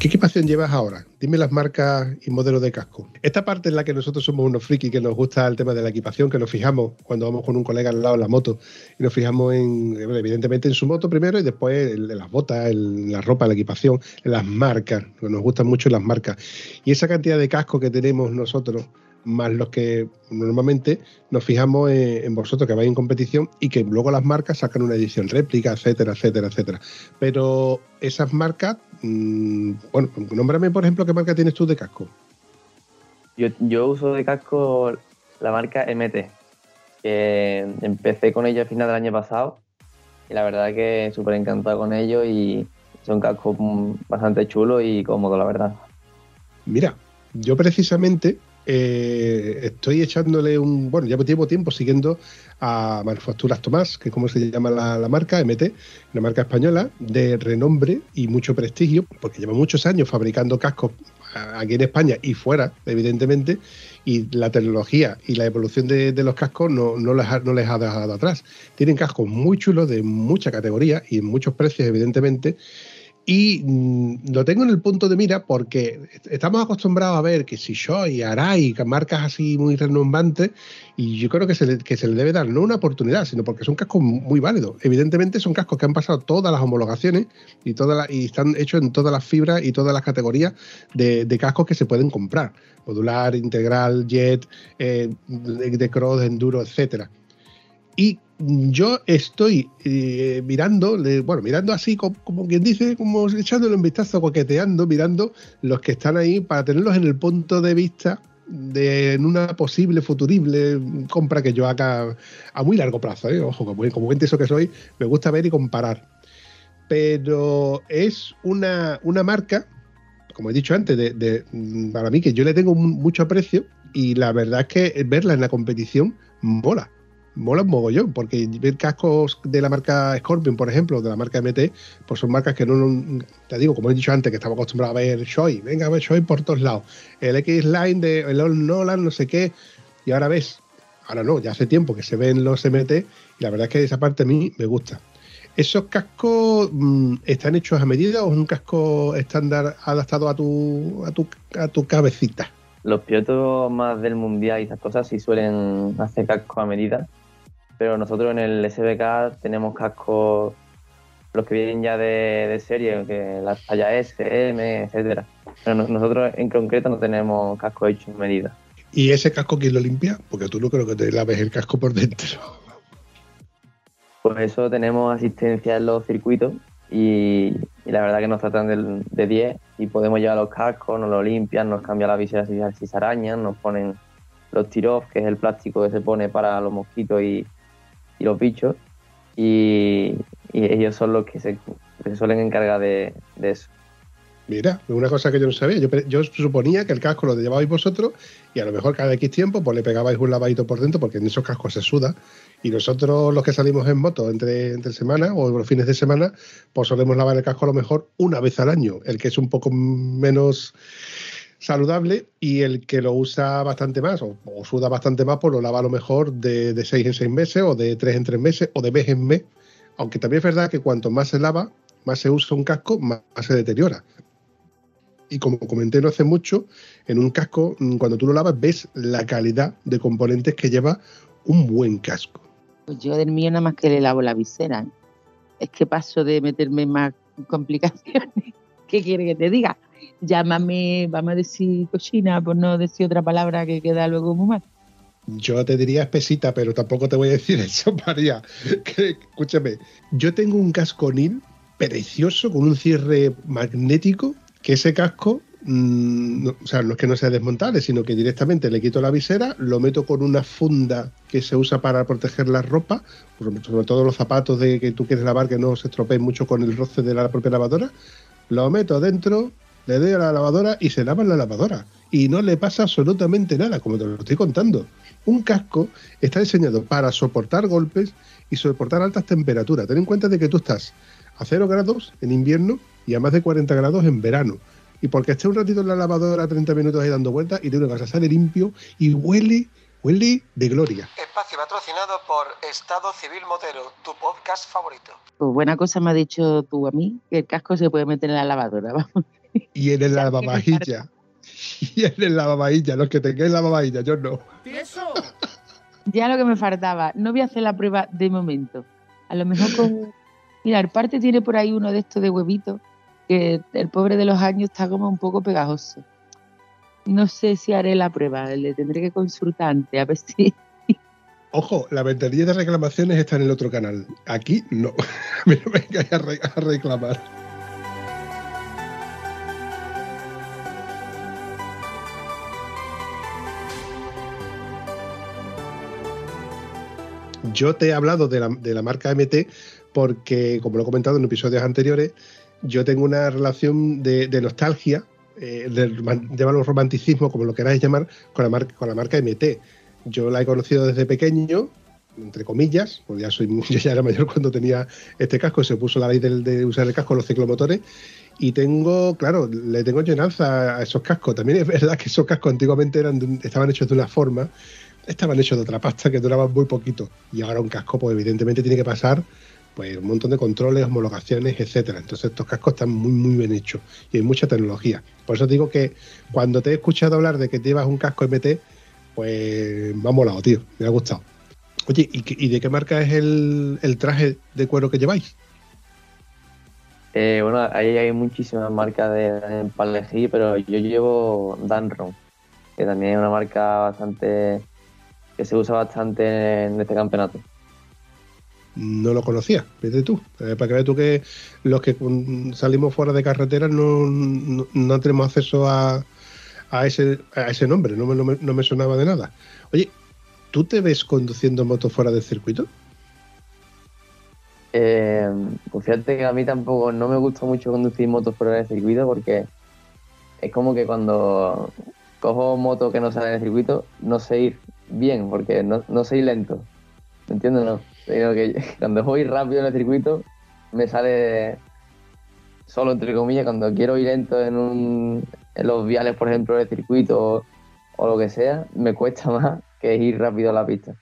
¿Qué equipación llevas ahora? Dime las marcas y modelos de casco. Esta parte en la que nosotros somos unos frikis que nos gusta el tema de la equipación, que nos fijamos cuando vamos con un colega al lado en la moto y nos fijamos en, evidentemente en su moto primero y después en las botas, en la ropa, la equipación, en las marcas, nos gustan mucho las marcas. Y esa cantidad de cascos que tenemos nosotros, más los que normalmente nos fijamos en vosotros que vais en competición y que luego las marcas sacan una edición réplica, etcétera, etcétera, etcétera. Pero esas marcas, mm, bueno, nómbrame por ejemplo qué marca tienes tú de casco. Yo, yo uso de casco la marca MT, que empecé con ello a final del año pasado y la verdad que súper encantado con ello y son cascos bastante chulos y cómodos, la verdad. Mira, yo precisamente eh, estoy echándole un. Bueno, ya llevo tiempo siguiendo a Manufacturas Tomás, que es como se llama la, marca, MT, una marca española de renombre y mucho prestigio, porque lleva muchos años fabricando cascos aquí en España y fuera, evidentemente, y la tecnología y la evolución de, los cascos no, no, les no les ha dejado atrás. Tienen cascos muy chulos de mucha categoría y en muchos precios, evidentemente. Y mm, lo tengo en el punto de mira porque estamos acostumbrados a ver que si Shoei, Arai, que marcas así muy renombrantes, y yo creo que se, le, que se le debe dar no una oportunidad, sino porque son cascos muy válidos. Evidentemente son cascos que han pasado todas las homologaciones y, todas las- y están hechos en todas las fibras y todas las categorías de, de cascos que se pueden comprar. Modular, integral, jet, eh, de, cross, enduro, etcétera. Y yo estoy eh, mirando, bueno, mirando así como, quien dice, como echándole un vistazo, coqueteando, mirando los que están ahí para tenerlos en el punto de vista de una posible, futurible compra que yo haga a muy largo plazo. ¿eh? Ojo, como, como buen eso que soy, me gusta ver y comparar. Pero es una, una marca, como he dicho antes, para mí que yo le tengo mu- mucho aprecio y la verdad es que verla en la competición mola mola un mogollón, porque ver cascos de la marca Scorpion, por ejemplo, de la marca MT, pues son marcas que no, te digo, como he dicho antes, que estamos acostumbrados a ver Shoei, venga a ver Shoei por todos lados, el X-Line de el Old Nolan, no sé qué, y ahora ves, ahora no, ya hace tiempo que se ven los MT, y la verdad es que esa parte a mí me gusta. ¿Esos cascos mm, están hechos a medida o es un casco estándar adaptado a tu, a tu, a tu cabecita? Los pilotos más del mundial y esas cosas sí suelen hacer cascos a medida, pero nosotros en el SBK tenemos cascos, los que vienen ya de, de serie, que las tallas S, M, etcétera. Pero no- nosotros en concreto no tenemos cascos hechos a medida. ¿Y ese casco quién lo limpia? Porque tú no creo que te laves el casco por dentro. Por eso tenemos asistencia en los circuitos y, y la verdad que nos tratan del- de 10 y podemos llevar los cascos, nos lo limpian, nos cambian la visera si, si se arañan, nos ponen los tirof, que es el plástico que se pone para los mosquitos y, y los bichos y, y ellos son los que se, se suelen encargar de, de eso. Mira, una cosa que yo no sabía. Yo, yo suponía que el casco lo llevabais vosotros y a lo mejor cada X tiempo pues le pegabais un lavadito por dentro porque en esos cascos se suda. Y nosotros los que salimos en moto entre, entre semana o los fines de semana, pues solemos lavar el casco a lo mejor una vez al año. El que es un poco menos saludable y el que lo usa bastante más o, o suda bastante más, pues lo lava a lo mejor de, de seis en seis meses o de tres en tres meses o de mes en mes. Aunque también es verdad que cuanto más se lava, más se usa un casco, más se deteriora y como comenté no hace mucho, en un casco, mm, cuando tú lo lavas, ves la calidad de componentes que lleva un buen casco. Pues yo del mío nada más que le lavo la visera. Es que paso de meterme más complicaciones. <laughs> ¿Qué quiere que te diga? Llámame, vamos a decir cochina, por no decir otra palabra que queda luego muy mal. Yo te diría espesita, pero tampoco te voy a decir <laughs> eso, María. Que, escúchame, yo tengo un casco NIL precioso con un cierre magnético que ese casco, mm, no- o sea, no es que no sea desmontable, sino que directamente le quito la visera, lo meto con una funda que se usa para proteger la ropa, sobre todo los zapatos de que tú quieres lavar que no se estropeen mucho con el roce de la propia lavadora, lo meto dentro, le doy a la lavadora y se lava en la lavadora. Y no le pasa absolutamente nada, como te lo estoy contando. Un casco está diseñado para soportar golpes y soportar altas temperaturas. Ten en cuenta de que tú estás a 0 grados en invierno y a más de 40 grados en verano. Y porque esté un ratito en la lavadora 30 minutos ahí dando vueltas y te vas a sale limpio y huele, huele de gloria. Espacio patrocinado por Estado Civil Motero, tu podcast favorito. Pues buena cosa me has dicho tú a mí, que el casco se puede meter en la lavadora. <laughs> Vamos. Y en el <laughs> lavavajilla. Y en el lavavajilla, los que tengáis lavavajilla, yo no. <laughs> Ya lo que me faltaba. No voy a hacer la prueba de momento. A lo mejor con. <laughs> Mira, el parte tiene por ahí uno de estos de huevitos, que el pobre de los años está como un poco pegajoso. No sé si haré la prueba, le tendré que consultar antes, a ver si. Ojo, la ventanilla de reclamaciones está en el otro canal. Aquí no. A mí no me vengáis a reclamar. Yo te he hablado de la, de la marca MT porque, como lo he comentado en episodios anteriores, yo tengo una relación de, nostalgia, eh, de, romanticismo, como lo queráis llamar, con la, marca, con la marca MT. Yo la he conocido desde pequeño, entre comillas, porque ya soy yo <laughs> ya era mayor cuando tenía este casco, se puso la ley de, usar el casco en los ciclomotores y tengo, claro, le tengo llenanza a esos cascos. También es verdad que esos cascos antiguamente eran estaban hechos de una forma, estaban hechos de otra pasta que duraban muy poquito y ahora un casco pues evidentemente tiene que pasar pues un montón de controles, homologaciones, etcétera. Entonces estos cascos están muy muy bien hechos y hay mucha tecnología. Por eso digo que cuando te he escuchado hablar de que llevas un casco MT, pues me ha molado, tío, me ha gustado. Oye, ¿y, de qué marca es el, el traje de cuero que lleváis? Eh, bueno, ahí hay muchísimas marcas de para elegir, pero yo llevo Danron, que también es una marca bastante que se usa bastante en este campeonato. No lo conocía, vete tú. Eh, para que veas tú que los que mm, salimos fuera de carretera no, no, no tenemos acceso a, a, ese, a ese nombre, no me, no, me, no me sonaba de nada. Oye, ¿tú te ves conduciendo moto fuera del circuito? Eh, pues fíjate que a mí tampoco no me gusta mucho conducir motos fuera del circuito porque es como que cuando cojo moto que no sale del circuito no sé ir bien porque no, no ir lento. ¿Me entiendes? No. Sino que <laughs> cuando voy rápido en el circuito me sale solo entre comillas cuando quiero ir lento en, un, en los viales, por ejemplo, del circuito o, o lo que sea, me cuesta <laughs> más que ir rápido a la pista.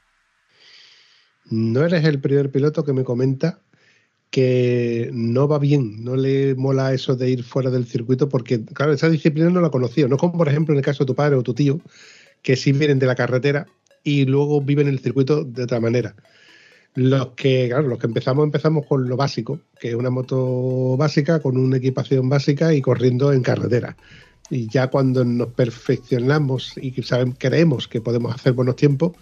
No eres el primer piloto que me comenta que no va bien, no le mola eso de ir fuera del circuito porque, claro, esa disciplina no la conocía. No como, por ejemplo, en el caso de tu padre o tu tío, que sí vienen de la carretera y luego viven el circuito de otra manera. Los que, claro, los que empezamos, empezamos con lo básico, que es una moto básica, con una equipación básica y corriendo en carretera. Y ya cuando nos perfeccionamos y creemos que podemos hacer buenos tiempos,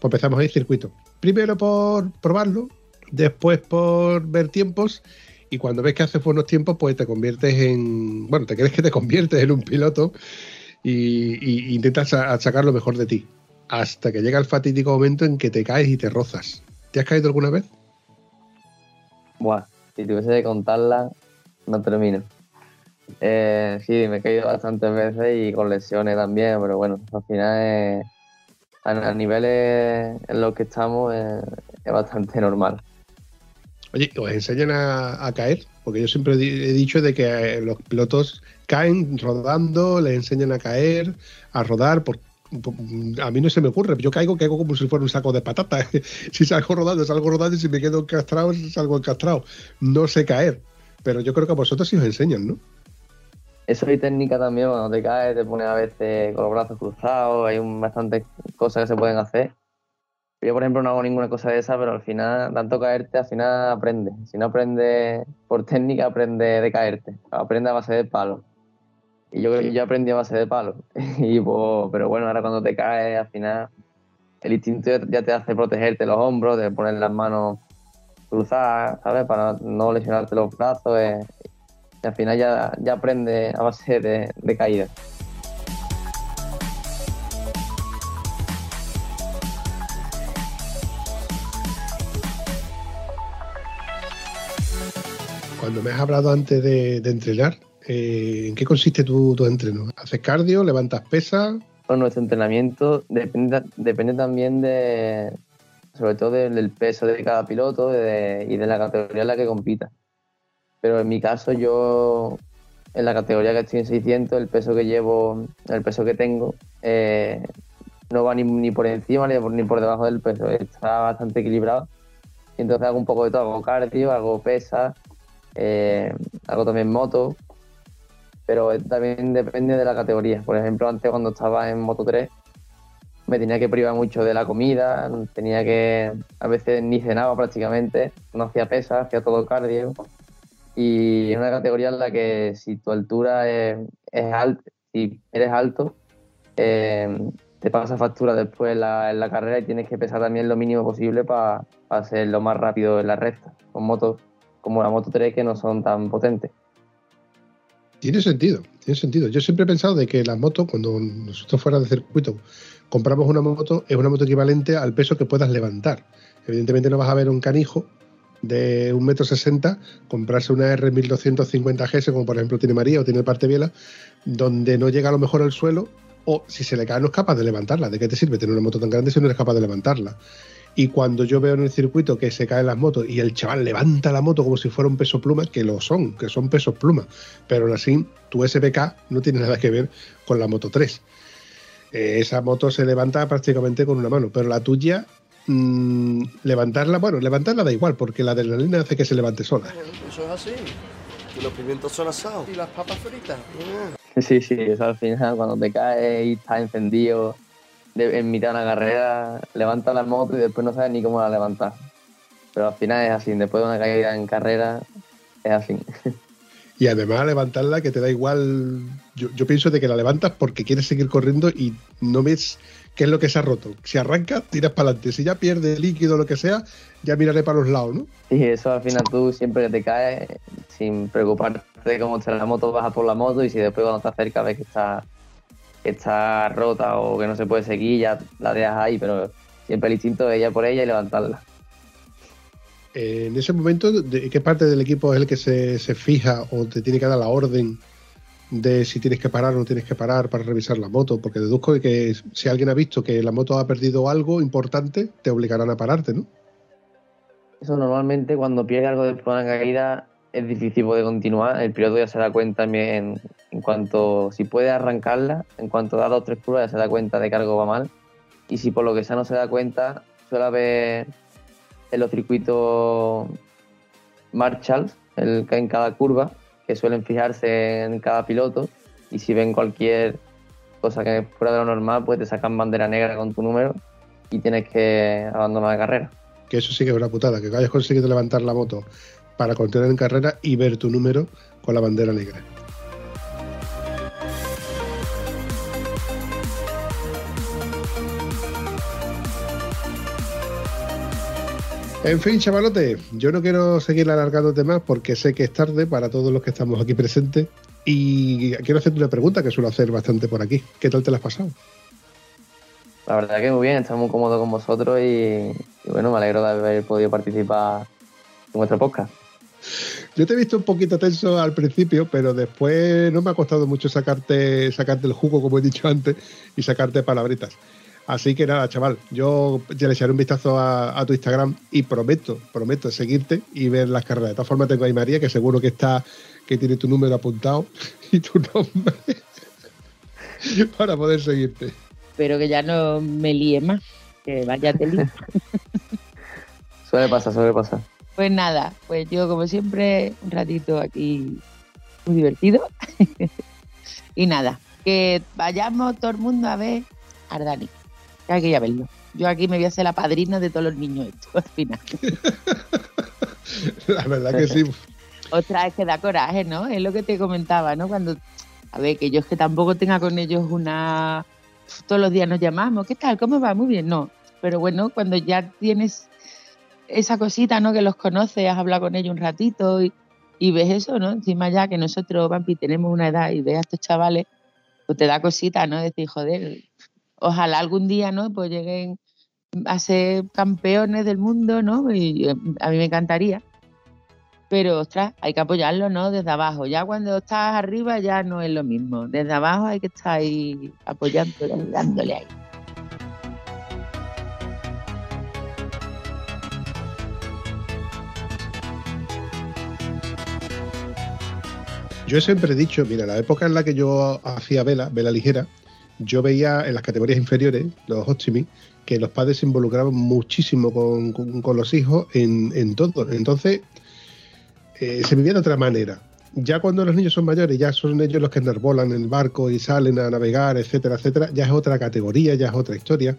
pues empezamos ir circuito. Primero por probarlo, después por ver tiempos y cuando ves que haces buenos tiempos, pues te conviertes en, bueno, te crees que te conviertes en un piloto y, y intentas a- sacar lo mejor de ti. Hasta que llega el fatídico momento en que te caes y te rozas. ¿Te has caído alguna vez? Buah, si tuviese que contarla, no termino. Eh, sí, me he caído bastantes veces y con lesiones también, pero bueno, al final eh, a, a niveles en los que estamos eh, es bastante normal. Oye, ¿os enseñan a, a caer? Porque yo siempre he dicho de que eh, los pilotos caen rodando, les enseñan a caer, a rodar. Por, por- a mí no se me ocurre. Yo caigo, caigo como si fuera un saco de patatas. <laughs> si salgo rodando, salgo rodando y si me quedo encastrado, salgo encastrado. No sé caer. Pero yo creo que a vosotros sí os enseñan, ¿no? Eso hay técnica también, cuando te caes te pones a veces con los brazos cruzados, hay un, bastantes cosas que se pueden hacer. Yo, por ejemplo, no hago ninguna cosa de esa, pero al final, tanto caerte, al final aprendes. Si no aprendes por técnica, aprende de caerte. Aprende a base de palos. Y yo, yo aprendí a base de palos. <laughs> y pues, pero bueno, ahora cuando te caes, al final el instinto ya- te hace protegerte los hombros, de poner las manos cruzadas, ¿sabes? Para no lesionarte los brazos. eh, y al final ya, ya aprendes a base de, de caídas. Cuando me has hablado antes de, de entrenar, eh, ¿en qué consiste tu, tu entreno? ¿Haces cardio? ¿Levantas pesas? Nuestro entrenamiento depende, depende también de, sobre todo del, peso de cada piloto y de la categoría en la que compita. Pero en mi caso yo, en la categoría que estoy en 600, el peso que llevo, el peso que tengo, eh, no va ni, por encima ni por, ni por debajo del peso, está bastante equilibrado. Entonces hago un poco de todo, hago cardio, hago pesas, eh, hago también moto, pero también depende de la categoría. Por ejemplo, antes cuando estaba en Moto 3 me tenía que privar mucho de la comida, tenía que, a veces ni cenaba prácticamente, no hacía pesas, hacía todo cardio. Y es una categoría en la que si tu altura es, alta, si eres alto, eh, te pasa factura después en la, carrera y tienes que pesar también lo mínimo posible para ser lo más rápido en la recta, con motos como la Moto 3 que no son tan potentes. Tiene sentido, tiene sentido. Yo siempre he pensado de que la moto, cuando nosotros fuera de circuito compramos una moto, es una moto equivalente al peso que puedas levantar. Evidentemente no vas a ver un canijo de un metro sesenta comprarse una R1250 GS, como por ejemplo tiene María o tiene parte Biela, donde no llega a lo mejor al suelo, o si se le cae no es capaz de levantarla. ¿De qué te sirve tener una moto tan grande si no eres capaz de levantarla? Y cuando yo veo en el circuito que se caen las motos y el chaval levanta la moto como si fuera un peso pluma, que lo son, que son pesos pluma, pero aún así tu SPK no tiene nada que ver con la Moto 3. Eh, esa moto se levanta prácticamente con una mano, pero la tuya, mm, levantarla, bueno, levantarla da igual, porque la adrenalina hace que se levante sola. Eso es así. Y los pimientos son asados. Y las papas fritas. Sí, sí, eso al final cuando te caes y estás encendido de- en mitad de una carrera, levantas la moto y después no sabes ni cómo la levantar. Pero al final es así, después de una caída en carrera, es así. Y además levantarla que te da igual, yo, yo pienso de que la levantas porque quieres seguir corriendo y no ves qué es lo que se ha roto. Si arranca, tiras para adelante. Si ya pierde líquido o lo que sea, ya miraré para los lados, ¿no? Y eso al final tú siempre que te caes, sin preocuparte de cómo está la moto, bajas por la moto y si después cuando te acercas ves que está, que está rota o que no se puede seguir, ya la dejas ahí, pero siempre el instinto es ir a por ella y levantarla. Eh, en ese momento, ¿de qué parte del equipo es el que se, se fija o te tiene que dar la orden de si tienes que parar o no tienes que parar para revisar la moto? Porque deduzco de que si alguien ha visto que la moto ha perdido algo importante, te obligarán a pararte, ¿no? Eso normalmente cuando pierde algo de una caída es difícil poder continuar. El piloto ya se da cuenta también en cuanto, si puede arrancarla, en cuanto da dos o tres curvas ya se da cuenta de que algo va mal. Y si por lo que sea no se da cuenta, suele haber en los circuitos Marshalls el, en cada curva, que suelen fijarse en cada piloto. Y si ven cualquier cosa que es fuera de lo normal, pues te sacan bandera negra con tu número y tienes que abandonar la carrera. Que eso sí que es una putada, que hayas conseguido levantar la moto para continuar en carrera y ver tu número con la bandera negra. En fin, chavalote, yo no quiero seguir alargándote más porque sé que es tarde para todos los que estamos aquí presentes y quiero hacerte una pregunta que suelo hacer bastante por aquí. ¿Qué tal te la has pasado? La verdad que muy bien, estamos muy cómodos con vosotros y, y bueno, me alegro de haber podido participar en vuestro podcast. Yo te he visto un poquito tenso al principio, pero después no me ha costado mucho sacarte, sacarte el jugo, como he dicho antes, y sacarte palabritas. Así que nada, chaval, yo ya le echaré un vistazo a, a tu Instagram y prometo, prometo seguirte y ver las carreras. De todas formas tengo ahí María, que seguro que está, que tiene tu número apuntado <laughs> y tu nombre <laughs> para poder seguirte. Pero que ya no me líe más, que vaya te lío. <laughs> Suele pasar, suele pasar. Pues nada, pues yo como siempre, un ratito aquí muy divertido. <laughs> y nada, que vayamos todo el mundo a ver a Ardani. Que hay que ir a verlo. Yo aquí me voy a hacer la padrina de todos los niños estos al final. <laughs> La verdad que sí. Otra es que da coraje, ¿no? Es lo que te comentaba, ¿no? Cuando, a ver, que yo es que tampoco tenga con ellos una... Todos los días nos llamamos, ¿qué tal? ¿Cómo va? Muy bien, no. Pero bueno, cuando ya tienes esa cosita, ¿no? Que los conoces, has hablado con ellos un ratito y, ves eso, ¿no? Encima ya que nosotros, Vampi, tenemos una edad y ves a estos chavales, pues te da cosita, ¿no? Decir, joder, ojalá algún día, ¿no? Pues lleguen a ser campeones del mundo, ¿no? Y eh, a mí me encantaría. Pero, ostras, hay que apoyarlo, ¿no? Desde abajo. Ya cuando estás arriba ya no es lo mismo. Desde abajo hay que estar ahí apoyándole, dándole ahí. Yo siempre he dicho, mira, la época en la que yo hacía vela, vela ligera, yo veía en las categorías inferiores, los optimi, que los padres se involucraban muchísimo con, con- con los hijos en, en todo. Entonces, eh, se vivía de otra manera. Ya cuando los niños son mayores, ya son ellos los que enarbolan el barco y salen a navegar, etcétera, etcétera, ya es otra categoría, ya es otra historia.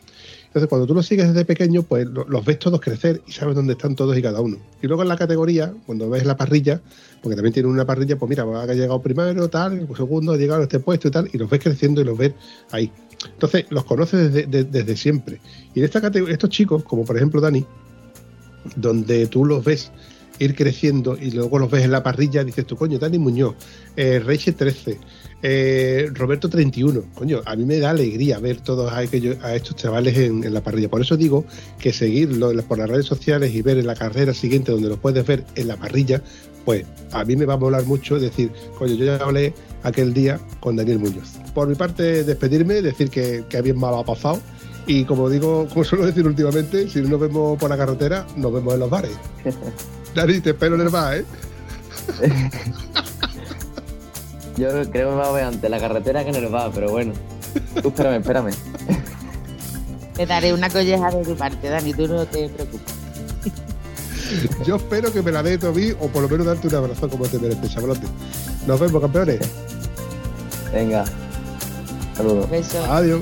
Entonces, cuando tú los sigues desde pequeño, pues lo- los ves todos crecer y sabes dónde están todos y cada uno. Y luego en la categoría, cuando ves la parrilla, porque también tienen una parrilla, pues mira, ha llegado primero, tal, segundo ha llegado a este puesto y tal, y los ves creciendo y los ves ahí. Entonces, los conoces desde, de- desde siempre. Y en esta categoría, estos chicos, como por ejemplo Dani, donde tú los ves ir creciendo y luego los ves en la parrilla, dices tú, coño, Dani Muñoz, eh, Reiche 13, eh, Roberto 31, coño, a mí me da alegría ver todos a, aquellos- a estos chavales en, la parrilla. Por eso digo que seguirlo por las redes sociales y ver en la carrera siguiente donde los puedes ver en la parrilla, pues a mí me va a molar mucho decir, coño, yo ya hablé aquel día con Daniel Muñoz. Por mi parte, despedirme, decir que, que bien mal ha pasado. Y como digo, como suelo decir últimamente, si no nos vemos por la carretera, nos vemos en los bares. <laughs> Dani, te espero en el bar, ¿eh? <laughs> Yo creo que me va a ver ante la carretera que en el bar, pero bueno. Tú espérame, espérame. Te daré una colleja de tu parte, Dani, tú no te preocupes. Yo espero que me la dé mí o por lo menos darte un abrazo como te mereces, chavalote. Nos vemos, campeones. Venga. Saludos. Besos. Adiós.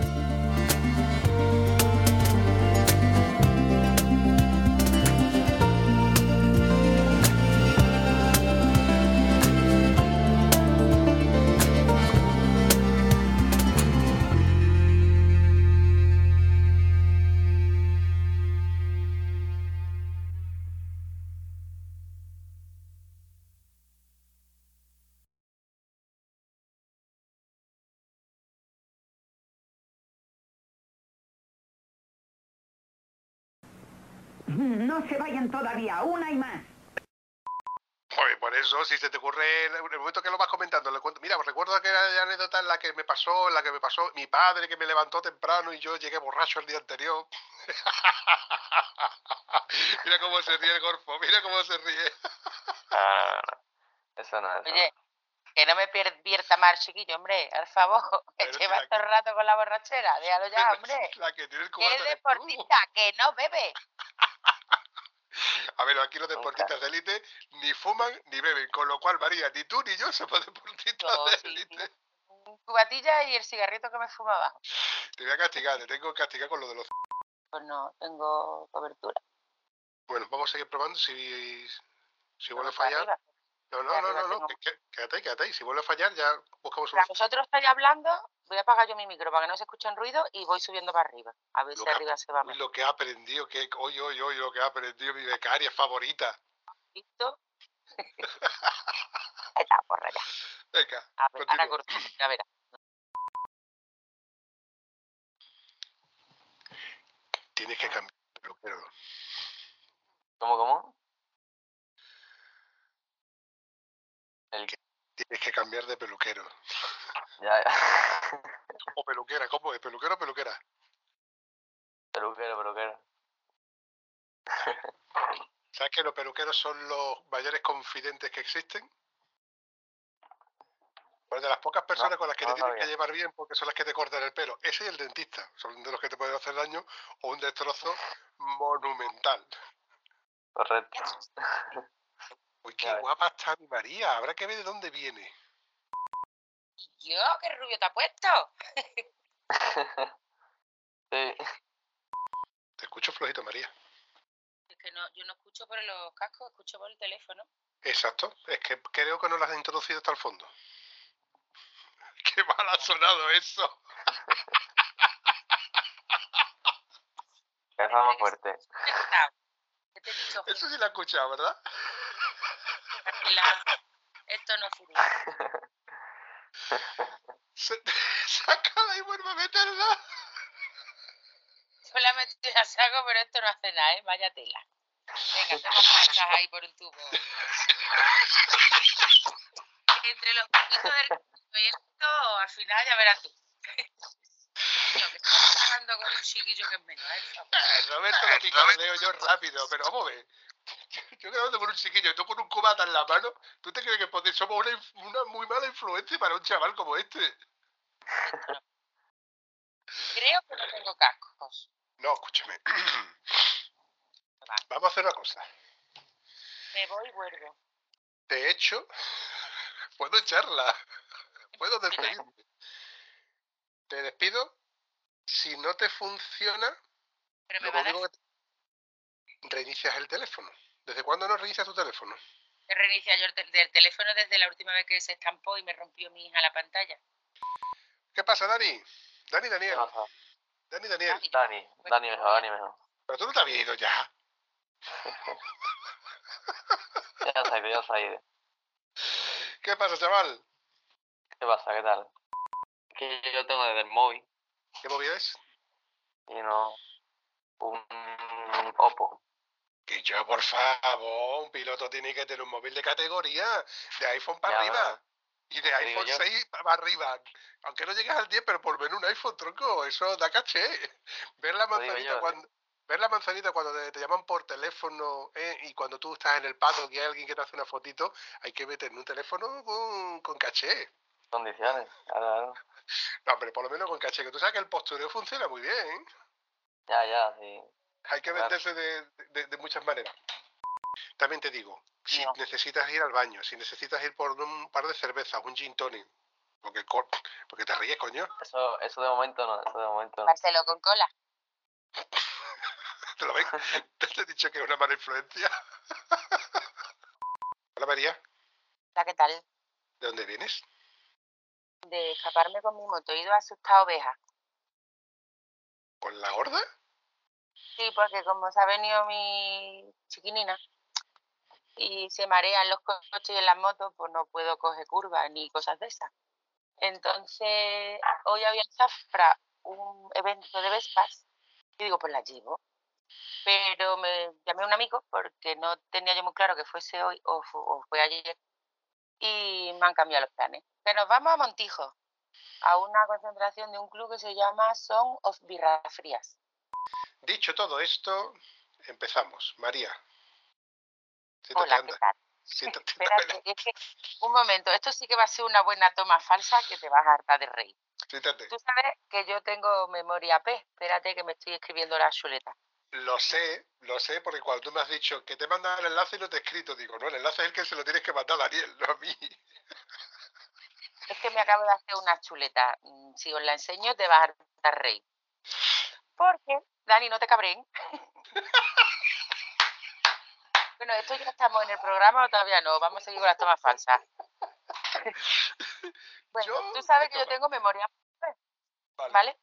<laughs> No se vayan todavía, una y más. Joder, por eso, si se te ocurre en el momento que lo vas comentando, le cuento, mira, recuerdo aquella anécdota en la que me pasó, en la que me pasó mi padre que me levantó temprano y yo llegué borracho el día anterior. <laughs> mira cómo se ríe el gorfo, mira cómo se ríe. Ah, eso no es. Oye, que no me pierda más, chiquillo, hombre, al favor. <laughs> Que llevas todo el rato con la borrachera, déjalo ya, hombre. La que tiene el Que es tú. deportista, que no bebe. <laughs> A ver, aquí los deportistas de élite ni fuman ni beben, con lo cual, María, ni tú ni yo somos deportistas Yo de sí. élite. Cubatilla y el cigarrito que me fuma abajo. Te voy a castigar, te tengo que castigar con lo de los... Pues no, tengo cobertura. Bueno, vamos a seguir probando si, si vuelve a fallar. arriba. No, no, no, no, no, tengo- que- que- quédate quédate ahí. Si vuelve a fallar, ya buscamos Mientras una vosotros estáis hablando, voy a apagar yo mi micro para que no se escuchen ruido y voy subiendo para arriba. A ver Lo si que arriba se va mejor. lo que ha aprendido, que hoy, hoy, hoy, lo que ha aprendido mi becaria favorita. ¿Listo? <laughs> Está, porra ya. Venga, A ver, ahora corto, ya verás. Tienes que cambiar peluquero. ¿Cómo, cómo? El Tienes que cambiar de peluquero. Ya, ya. <laughs> O peluquera, ¿cómo es? ¿Peluquero o peluquera? Peluquero, peluquero. <laughs> ¿Sabes que los peluqueros son los mayores confidentes que existen? Pues de las pocas personas No, con las que no te tienes sabía. que llevar bien porque son las que te cortan el pelo. Ese y el dentista. Son de los que te pueden hacer daño o un destrozo monumental. Correcto. <laughs> Uy, qué Ya ves. guapa está mi María. Habrá que ver de dónde viene. ¿Y yo? ¿Qué rubio te ha puesto? <laughs> sí. escucho flojito, María. Es que no, yo no escucho por los cascos, escucho por el teléfono. Exacto. Es que creo que no lo has introducido hasta el fondo. <laughs> Qué mal ha sonado eso. Eso más fuerte. ¿Qué te? Eso sí lo he escuchado, ¿verdad? La- Esto no sirve. <laughs> Se- Sácala y vuelve a meterla. Solamente la saco, pero esto no hace nada, ¿eh? Vaya tela. Venga, hacemos falsas ahí por un tubo. Entre los poquitos del proyecto, al final ya verás tú. Niño, que estás trabajando con un chiquillo que es menor, ¿eh? Eh, Roberto lo picardeo yo rápido, pero vamos a ver. Yo grabando con un chiquillo y tú con un cubata en la mano, ¿tú te crees que somos una, una muy mala influencia para un chaval como este? <laughs> Creo que no tengo cascos. No, escúchame. <clears throat> Vamos a hacer una cosa. Me voy y vuelvo. De hecho, <laughs> puedo echarla. <laughs> Puedo despedirme. Te despido. Si no te funciona, Pero me lo va a dar único que te- reinicias el teléfono. ¿Desde cuándo no reinicias tu teléfono? que reiniciar yo el teléfono desde la última vez que se estampó y me rompió mi hija la pantalla. ¿Qué pasa, Dani? Dani, ¿Qué Daniel. pasa? Dani, Daniel. Dani, Dani mejor, Dani mejor. Pero tú no te habías ido ya. <laughs> Ya se ha ido, ya se ha ido. ¿Qué pasa, chaval? ¿Qué pasa? ¿Qué tal? Que yo tengo desde el móvil ¿Qué móvil es? y no un Oppo. Que yo, por favor, un piloto tiene que tener un móvil de categoría, de iPhone para Ya, arriba. Y de iPhone yo. 6 para arriba. Aunque no llegues al 10, pero por ver un iPhone, tronco, eso da caché. <laughs> Ver la manzanita yo, cuando... Ver la manzanita cuando te, te llaman por teléfono eh, y cuando tú estás en el paddock y hay alguien que te hace una fotito, hay que meter en un teléfono con, con caché. Condiciones. Claro, claro. No, hombre, por lo menos con caché, que tú sabes que el postureo funciona muy bien. ¿eh? Ya, ya, sí. Hay que Claro. venderse de, de- de muchas maneras. También te digo, si No. necesitas ir al baño, si necesitas ir por un par de cervezas, un gin tonic, porque, porque te ríes, coño, Eso, eso de momento no, eso de momento no. Marcelo con cola. <laughs> ¿te lo ves? te he dicho que es una mala influencia. <laughs> Hola María, Hola, ¿qué tal? ¿de dónde vienes? De escaparme con mi moto. He ido a asustar ovejas. ¿Con la gorda? Sí, porque como se ha venido mi chiquinina y se marean los coches y en las motos, pues no puedo coger curvas ni cosas de esas. Entonces, hoy había en Zafra un evento de Vespas y digo, pues la llevo. Pero me llamé a un amigo porque no tenía yo muy claro que fuese hoy o, fu- o fue ayer y me han cambiado los planes. Que nos vamos a Montijo, a una concentración de un club que se llama Song of Birra Frías. Dicho todo esto, empezamos. María. Siéntate, Hola, ¿qué anda. tal? <laughs> Siéntate, Espérate, es que, un momento, esto sí que va a ser una buena toma falsa que te vas a hartar de reír. siéntate. Tú sabes que yo tengo memoria P, espérate que me estoy escribiendo la chuleta. Lo sé, lo sé, porque cuando tú me has dicho que te mandan el enlace y no te he escrito, digo, no, el enlace es el que se lo tienes que mandar a Daniel, no a mí. Es que me acabo de hacer una chuleta. Mm, Si os la enseño te vas a hartar reír. Porque, Dani, no te cabrén. <laughs> bueno, esto ya estamos en el programa o todavía no. Vamos a seguir con las tomas falsas. <laughs> bueno, Yo- tú sabes que yo tengo memoria Vale. ¿vale?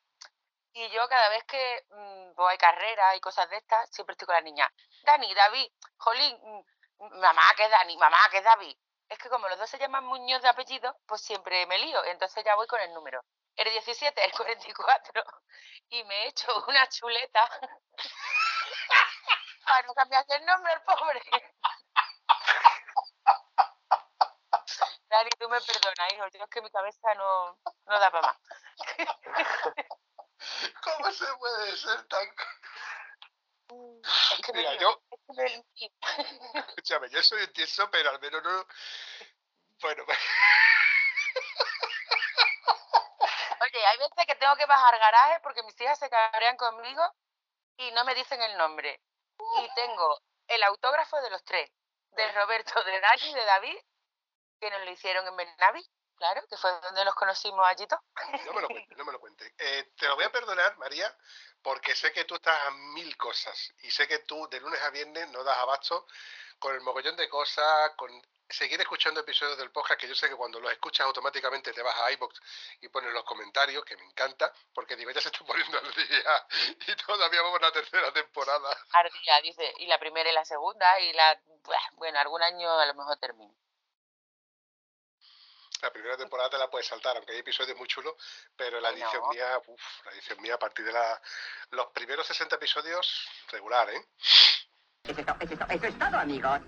Y yo cada vez que mm, pues hay carreras y cosas de estas, siempre estoy con la niña. Dani, David, Jolín, mm, mamá, que es Dani, mamá, que es David. Es que como los dos se llaman Muñoz de apellido, pues siempre me lío. Entonces ya voy con el número. El 17, el 44. Y me he hecho <laughs> una chuleta <laughs> para no cambiarse el nombre al pobre. <laughs> Dani, tú me perdonas, hijo. Yo es que mi cabeza no, no da para más. ¿Cómo se puede ser tan... Es que me Mira, lío, yo, es que me escúchame, yo soy un tieso, pero al menos no... Bueno, pues, Oye, hay veces que tengo que bajar garaje porque mis hijas se cabrean conmigo y no me dicen el nombre. Y tengo el autógrafo de los tres, de Roberto, de Dani y de David, que nos lo hicieron en Benavi, claro, que fue donde los conocimos allí todos. no me lo cuentes, no me lo cuentes. Eh, te lo voy a <laughs> perdonar, María, porque sé que tú estás a mil cosas y sé que tú de lunes a viernes no das abasto con el mogollón de cosas, con seguir escuchando episodios del podcast, que yo sé que cuando los escuchas automáticamente te vas a iBox y pones los comentarios, que me encanta, porque digo, ya se está <laughs> poniendo al día y todavía vamos a la tercera temporada. Ardilla, dice, y la primera y la segunda, y la. Bueno, algún año a lo mejor termino. La primera temporada te la puedes saltar, aunque hay episodios muy chulos, pero la edición No. mía, uf, la edición mía a partir de la, los primeros 60 episodios, regular, ¿eh? Es, to- eso es to- eso es todo, amigos.